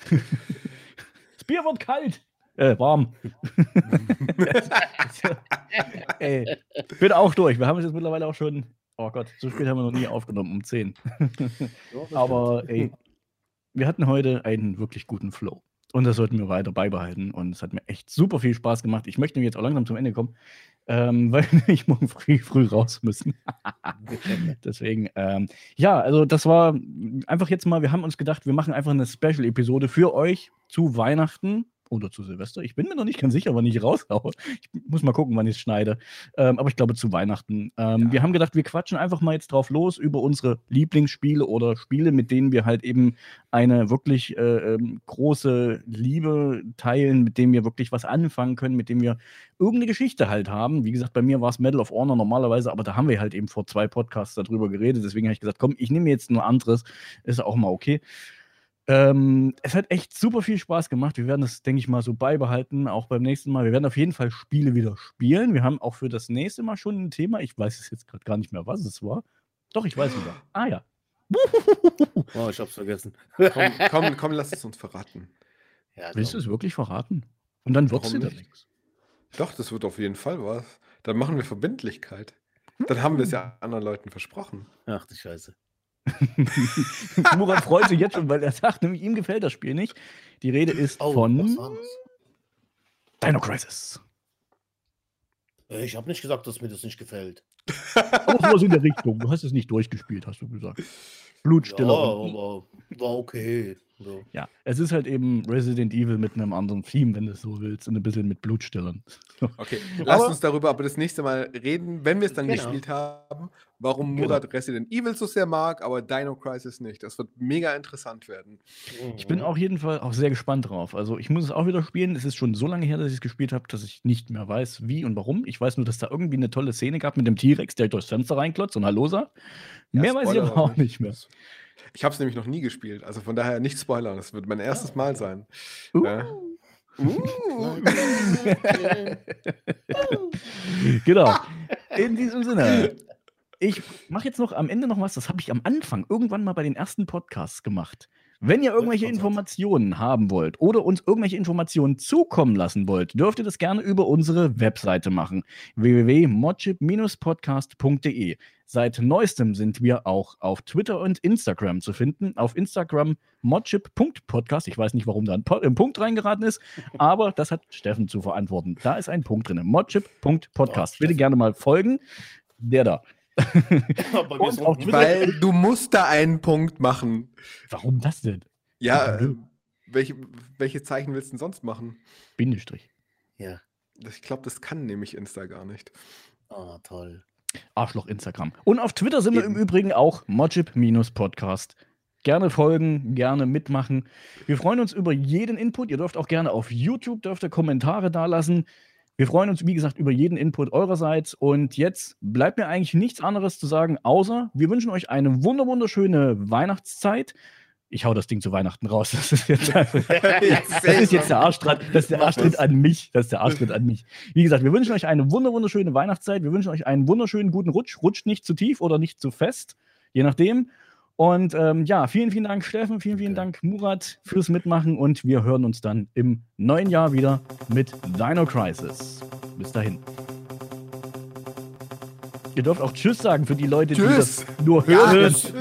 S1: das Bier wird kalt. Äh, warm. Ey, bin auch durch. Wir haben es jetzt mittlerweile auch schon. Oh Gott, so spät haben wir noch nie aufgenommen, um 10. Aber ey, wir hatten heute einen wirklich guten Flow. Und das sollten wir weiter beibehalten. Und es hat mir echt super viel Spaß gemacht. Ich möchte jetzt auch langsam zum Ende kommen, ähm, weil ich morgen früh, früh raus müssen. Deswegen, ähm, ja, also das war einfach jetzt mal, wir haben uns gedacht, wir machen einfach eine Special-Episode für euch zu Weihnachten oder zu Silvester. Ich bin mir noch nicht ganz sicher, wann ich raushaue. Ich muss mal gucken, wann ich es schneide. Ähm, aber ich glaube zu Weihnachten. Ähm, Wir haben gedacht, wir quatschen einfach mal jetzt drauf los über unsere Lieblingsspiele oder Spiele, mit denen wir halt eben eine wirklich äh, ähm, große Liebe teilen, mit denen wir wirklich was anfangen können, mit dem wir irgendeine Geschichte halt haben. Wie gesagt, bei mir war es Medal of Honor normalerweise, aber da haben wir halt eben vor zwei Podcasts darüber geredet. Deswegen habe ich gesagt, komm, ich nehme jetzt ein anderes. Ist auch mal okay. Ähm, es hat echt super viel Spaß gemacht. Wir werden das, denke ich mal, so beibehalten, auch beim nächsten Mal. Wir werden auf jeden Fall Spiele wieder spielen. Wir haben auch für das nächste Mal schon ein Thema. Ich weiß es jetzt gerade gar nicht mehr, was es war. Doch, ich weiß wieder. Ah ja.
S2: Oh, ich hab's vergessen.
S3: Komm, komm, komm, lass es uns verraten.
S2: Ja,
S1: Willst du es wirklich verraten? Und dann wird da
S3: nicht?
S1: nichts.
S3: Doch, das wird auf jeden Fall was. Dann machen wir Verbindlichkeit. Dann haben wir es ja anderen Leuten versprochen.
S2: Ach du Scheiße.
S1: Murat freut sich jetzt schon, weil er sagt, nämlich ihm gefällt das Spiel nicht. Die Rede ist
S2: Oh,
S1: von
S2: war?
S1: Dino Crisis.
S2: Ich habe nicht gesagt, dass mir das nicht gefällt.
S1: Aber sowas in der Richtung. Du hast es nicht durchgespielt, hast du gesagt.
S2: Ja,
S1: Blutstiller. und-
S2: aber war okay. So.
S1: Ja, es ist halt eben Resident Evil mit einem anderen Theme, wenn du es so willst, und ein bisschen mit Blutstillern.
S3: Okay, lass
S1: Aber-
S3: uns darüber aber das nächste Mal reden, wenn wir es dann
S2: Genau.
S3: gespielt haben, warum
S1: Genau.
S3: Murat Resident Evil so sehr mag, aber Dino Crisis nicht. Das wird mega interessant werden.
S1: Ich bin auf jeden Fall auch sehr gespannt drauf. Also ich muss es auch wieder spielen. Es ist schon so lange her, dass ich es gespielt habe, dass ich nicht mehr weiß, wie und warum. Ich weiß nur, dass da irgendwie eine tolle Szene gab mit dem T-Rex, der durchs Fenster reinklotzt und Hallo sagt.
S3: Ja,
S1: mehr weiß ich
S3: Spoiler
S1: aber auch nicht mehr.
S3: Ich habe es nämlich noch nie gespielt, also von daher nicht spoilern. Das wird mein erstes Mal sein.
S1: Uh.
S3: Ja. Uh.
S1: genau. In diesem Sinne. ich mache jetzt noch am Ende noch was, das habe ich am Anfang irgendwann mal bei den ersten Podcasts gemacht. Wenn ihr irgendwelche Informationen haben wollt oder uns irgendwelche Informationen zukommen lassen wollt, dürft ihr das gerne über unsere Webseite machen. www.modchip-podcast.de. Seit neuestem sind wir auch auf Twitter und Instagram zu finden. Auf Instagram modchip.podcast. Ich weiß nicht, warum da ein, ein, Punkt reingeraten ist, aber das hat Steffen zu verantworten. Da ist ein Punkt drin. modchip.podcast. Bitte gerne mal folgen. Der da.
S3: Weil du musst da einen Punkt machen.
S1: Warum das denn?
S3: Ja, äh, welche, welche Zeichen willst du denn sonst machen?
S1: Bindestrich.
S3: Ja. Ich glaube, das kann nämlich Insta gar nicht.
S2: Oh, toll.
S1: Arschloch Instagram. Und auf Twitter sind Eben. wir im Übrigen auch Mojib-Podcast. Gerne folgen, gerne mitmachen. Wir freuen uns über jeden Input. Ihr dürft auch gerne auf YouTube dürft ihr Kommentare dalassen. Wir freuen uns, wie gesagt, über jeden Input eurerseits. Und jetzt bleibt mir eigentlich nichts anderes zu sagen, außer wir wünschen euch eine wunderschöne Weihnachtszeit. Ich hau das Ding zu Weihnachten raus. Das ist jetzt, das ist jetzt der Arschtritt, das ist der Arschtritt an mich. Das ist der Arschtritt an mich. Wie gesagt, wir wünschen euch eine wunderschöne Weihnachtszeit. Wir wünschen euch einen wunderschönen guten Rutsch. Rutscht nicht zu tief oder nicht zu fest, je nachdem. Und ähm, ja, vielen, vielen Dank, Steffen, vielen, vielen Dank, Murat, fürs Mitmachen und wir hören uns dann im neuen Jahr wieder mit Dino Crisis. Bis dahin. Ihr dürft auch Tschüss sagen für die Leute,
S3: tschüss.
S1: die das nur hören.
S3: Ja, ich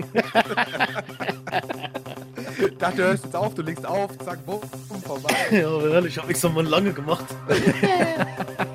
S3: dachte, du hörst jetzt auf, du legst auf, zack, bumm, vorbei.
S2: Ja, ehrlich, hab ich so mal lange gemacht.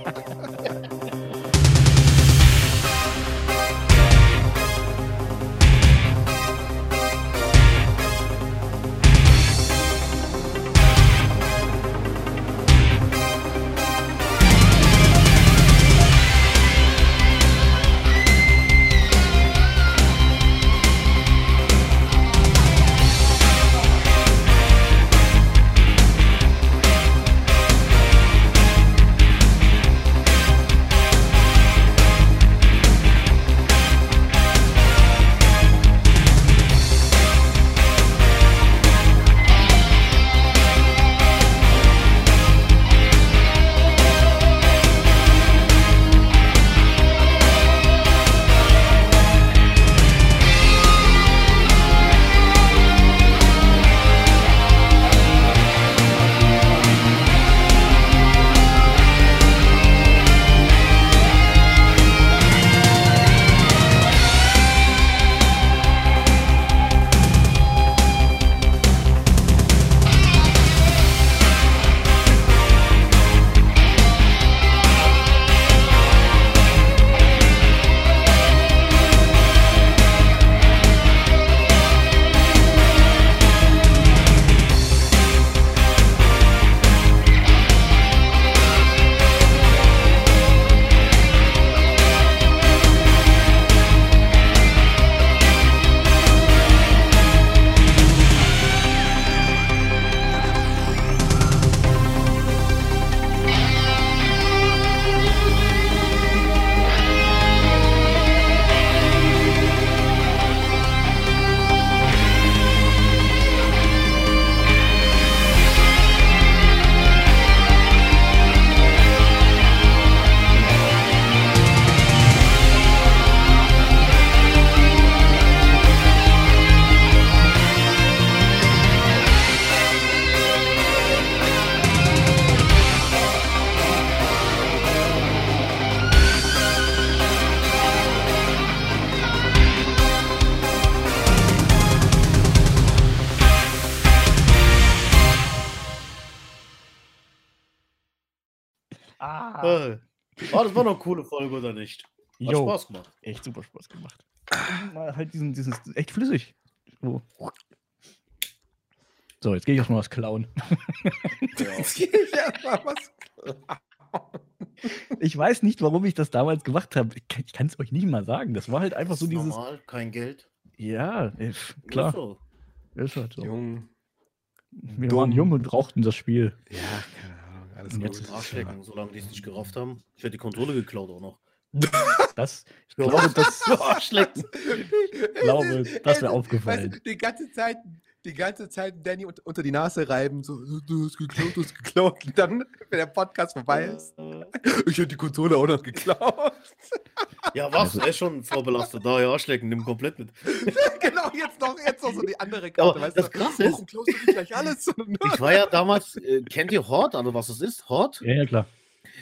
S2: Oh, das war noch eine coole Folge, oder nicht?
S1: Hat jo, Spaß gemacht. Echt super Spaß gemacht. Mal halt diesen, dieses, echt flüssig. So, so jetzt gehe ich auch mal was klauen. Jetzt gehe ich erstmal was klauen. Ich weiß nicht, warum ich das damals gemacht habe. Ich kann es euch nicht mal sagen. Das war halt einfach so dieses.
S2: Normal, kein Geld.
S1: Ja, klar. Ist, so. ist halt so.
S3: Jung.
S1: Wir Dumm. waren jung und brauchten das Spiel.
S3: Ja, keine
S2: alles und jetzt Arschlecken, solange die es nicht gerafft haben. Ich werde die Kontrolle geklaut auch noch.
S1: Das, ich glaube, das. Ich glaube, das wäre aufgefallen.
S3: Weißt du, die ganze Zeit, die ganze Zeit Danny unter die Nase reiben, so, du hast geklaut, du hast geklaut. Und dann, wenn der Podcast vorbei ist, ich hätte die Konsole auch noch geklaut.
S2: Ja, was? Er ist schon vorbelastet. Da, ja, Arschlecken, nimm komplett mit.
S3: genau, jetzt noch, jetzt noch so die andere
S2: Aber
S3: Karte. weißt
S2: das
S3: du?
S2: Krasse ist-
S3: Warum klaust du nicht gleich alles?
S2: Ich war ja damals, äh, kennt ihr Hort, also was es ist? Hort?
S1: Ja, ja, klar.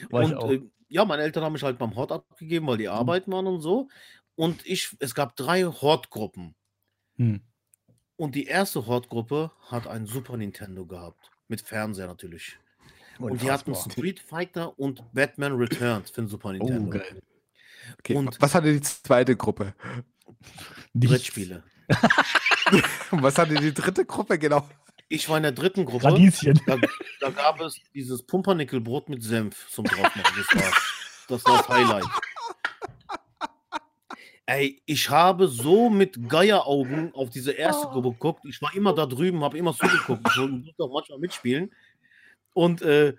S1: War ich
S2: Und
S1: auch.
S2: äh, ja, meine Eltern haben mich halt beim Hort abgegeben, weil die arbeiten waren und so. Und ich, es gab drei Hort-Gruppen.
S1: Hm.
S2: Und die erste Hort-Gruppe hat ein Super Nintendo gehabt. Mit Fernseher natürlich. Und die hatten. Street Fighter und Batman Returns für den Super
S1: Oh,
S2: Nintendo.
S1: geil.
S3: Okay,
S2: Und-
S3: was hatte die zweite Gruppe?
S2: Brettspiele.
S3: Und was hatte die dritte Gruppe genau?
S2: Ich war in der dritten Gruppe.
S1: Radieschen.
S2: Da, da gab es dieses Pumpernickelbrot mit Senf zum draufmachen. Das war das, war das Highlight. Ey, ich habe so mit Geieraugen auf diese erste Gruppe geguckt. Ich war immer da drüben, habe immer zugeguckt. Ich durfte auch manchmal mitspielen. Und äh,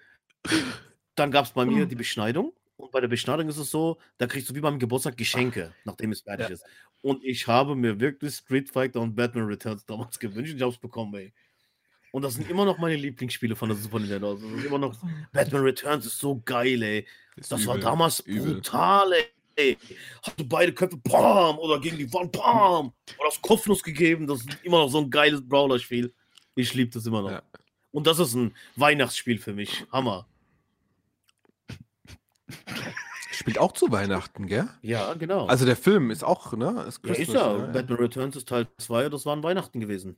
S2: dann gab es bei mir die Beschneidung. Und bei der Beschneidung ist es so, da kriegst du wie beim Geburtstag Geschenke, nachdem es fertig ist. Und ich habe mir wirklich Street Fighter und Batman Returns damals gewünscht ich habe es bekommen, ey. Und das sind immer noch meine Lieblingsspiele von der Super Nintendo. Also das ist immer noch Batman Returns ist so geil, ey. Das war damals
S3: übel.
S2: brutal, ey. Hast du beide Köpfe, bam, oder gegen die Wand, bam, oder das Kopfnuss gegeben. Das ist immer noch so ein geiles Brawler-Spiel. Ich liebe das immer noch.
S3: Ja.
S2: Und das ist ein Weihnachtsspiel für mich. Hammer.
S3: Spielt auch zu Weihnachten, gell?
S2: Ja, genau.
S3: Also der Film ist auch, ne? Ist
S2: ja, ist
S3: Christmas,
S2: ja.
S3: ne?
S2: Batman Returns ist Teil 2, das war an Weihnachten gewesen.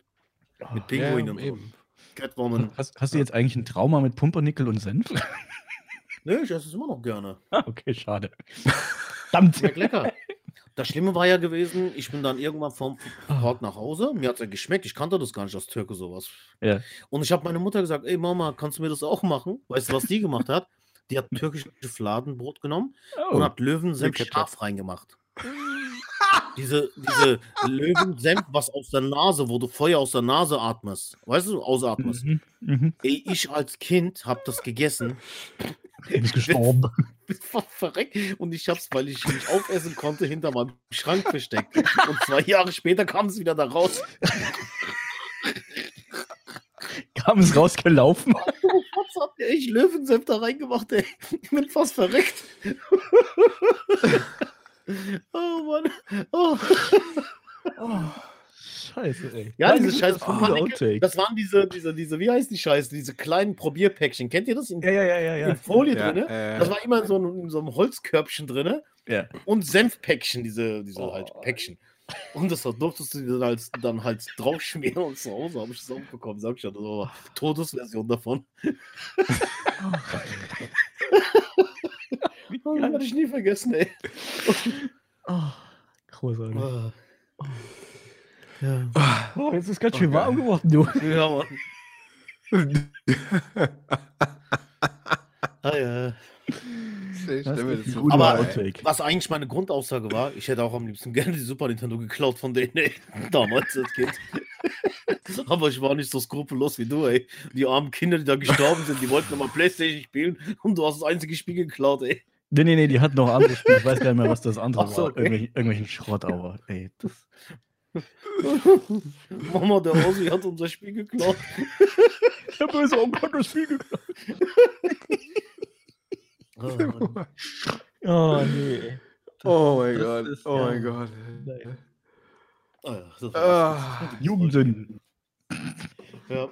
S2: Mit
S3: Ja,
S2: Pinguin
S3: ja,
S2: und
S3: eben.
S2: Catwoman.
S1: Hast, hast du jetzt eigentlich ein Trauma mit Pumpernickel und Senf?
S2: Nö, ich esse es immer noch gerne.
S1: Ah, okay, schade. Verdammt.
S2: Schmeckt lecker. Das Schlimme war ja gewesen, ich bin dann irgendwann vom Port nach Hause. Mir hat es ja geschmeckt. Ich kannte das gar nicht, als Türke sowas.
S1: Ja.
S2: Und ich habe meine Mutter gesagt: Ey, Mama, kannst du mir das auch machen? Weißt du, was die gemacht hat? Die hat türkisches Fladenbrot genommen und
S1: Oh.
S2: hat Löwensenf
S3: Ketchup.
S2: scharf reingemacht. Diese, diese Löwensenf, was aus der Nase, wo du Feuer aus der Nase atmest. Weißt du, ausatmest.
S1: Mhm. Mhm.
S2: Ey, ich als Kind habe das gegessen.
S1: Du bist gestorben.
S2: bin fast verreckt und ich hab's, weil ich nicht aufessen konnte, hinter meinem Schrank versteckt. Und zwei Jahre später kam es wieder da raus.
S1: Kam es rausgelaufen.
S2: Was hat der ich Löwensenf da reingemacht, ey? Ich bin fast verreckt. Oh Mann. Oh.
S1: Oh, scheiße, ey.
S2: Ja, diese scheiß
S1: Outtake.
S2: Das waren diese, diese, diese, wie heißt die Scheiße? Diese kleinen Probierpäckchen. Kennt ihr das? In,
S1: Ja, ja, ja, ja,
S2: in. Folie
S3: Ja,
S2: drin.
S3: äh,
S2: Das war immer in so, einem- in so einem Holzkörbchen drin.
S1: ja.
S2: und Senfpäckchen, diese, diese
S1: Oh.
S2: halt Päckchen. Und das durftest du dann halt, dann halt draufschmieren und zu Hause habe ich das auch bekommen, sag ich ja. Das war Todesversion davon.
S1: Wie
S2: Oh,
S1: geil.
S2: werde ich nie vergessen, ey.
S1: Oh, großartig.
S2: Ah. Ja,
S1: Oh, jetzt ist ganz schön
S3: Oh,
S1: warm
S3: geil.
S1: geworden, du.
S2: ja Mann. Ah, ja.
S3: Vor,
S2: Aber-.
S1: Outtake.
S2: Was eigentlich meine Grundaussage war, ich hätte auch am liebsten gerne die Super Nintendo geklaut von denen, ey. Damals als Kind. Aber ich war nicht so skrupellos wie du, ey. Die armen Kinder, die da gestorben sind, die wollten nochmal Playstation spielen und du hast das einzige Spiel geklaut, ey.
S1: Nee, nee, nee, die hatten noch andere Spiele. Ich weiß gar nicht mehr, was das andere
S2: Ach so,
S1: war.
S2: okay.
S1: Irgendwelchen, irgendwelchen Schrott, aber ey, das.
S2: Mama, der Ossi hat unser Spiel geklaut.
S1: Der böse Onkel hat das Spiel geklaut.
S2: Ah,
S1: Oh, nee.
S3: Oh mein
S1: Das
S3: Gott,
S1: ist-
S3: oh
S1: ja.
S3: mein Gott.
S1: Nein.
S2: ah, ja, das war
S3: Ah,
S1: Jugendsünden.
S2: ja.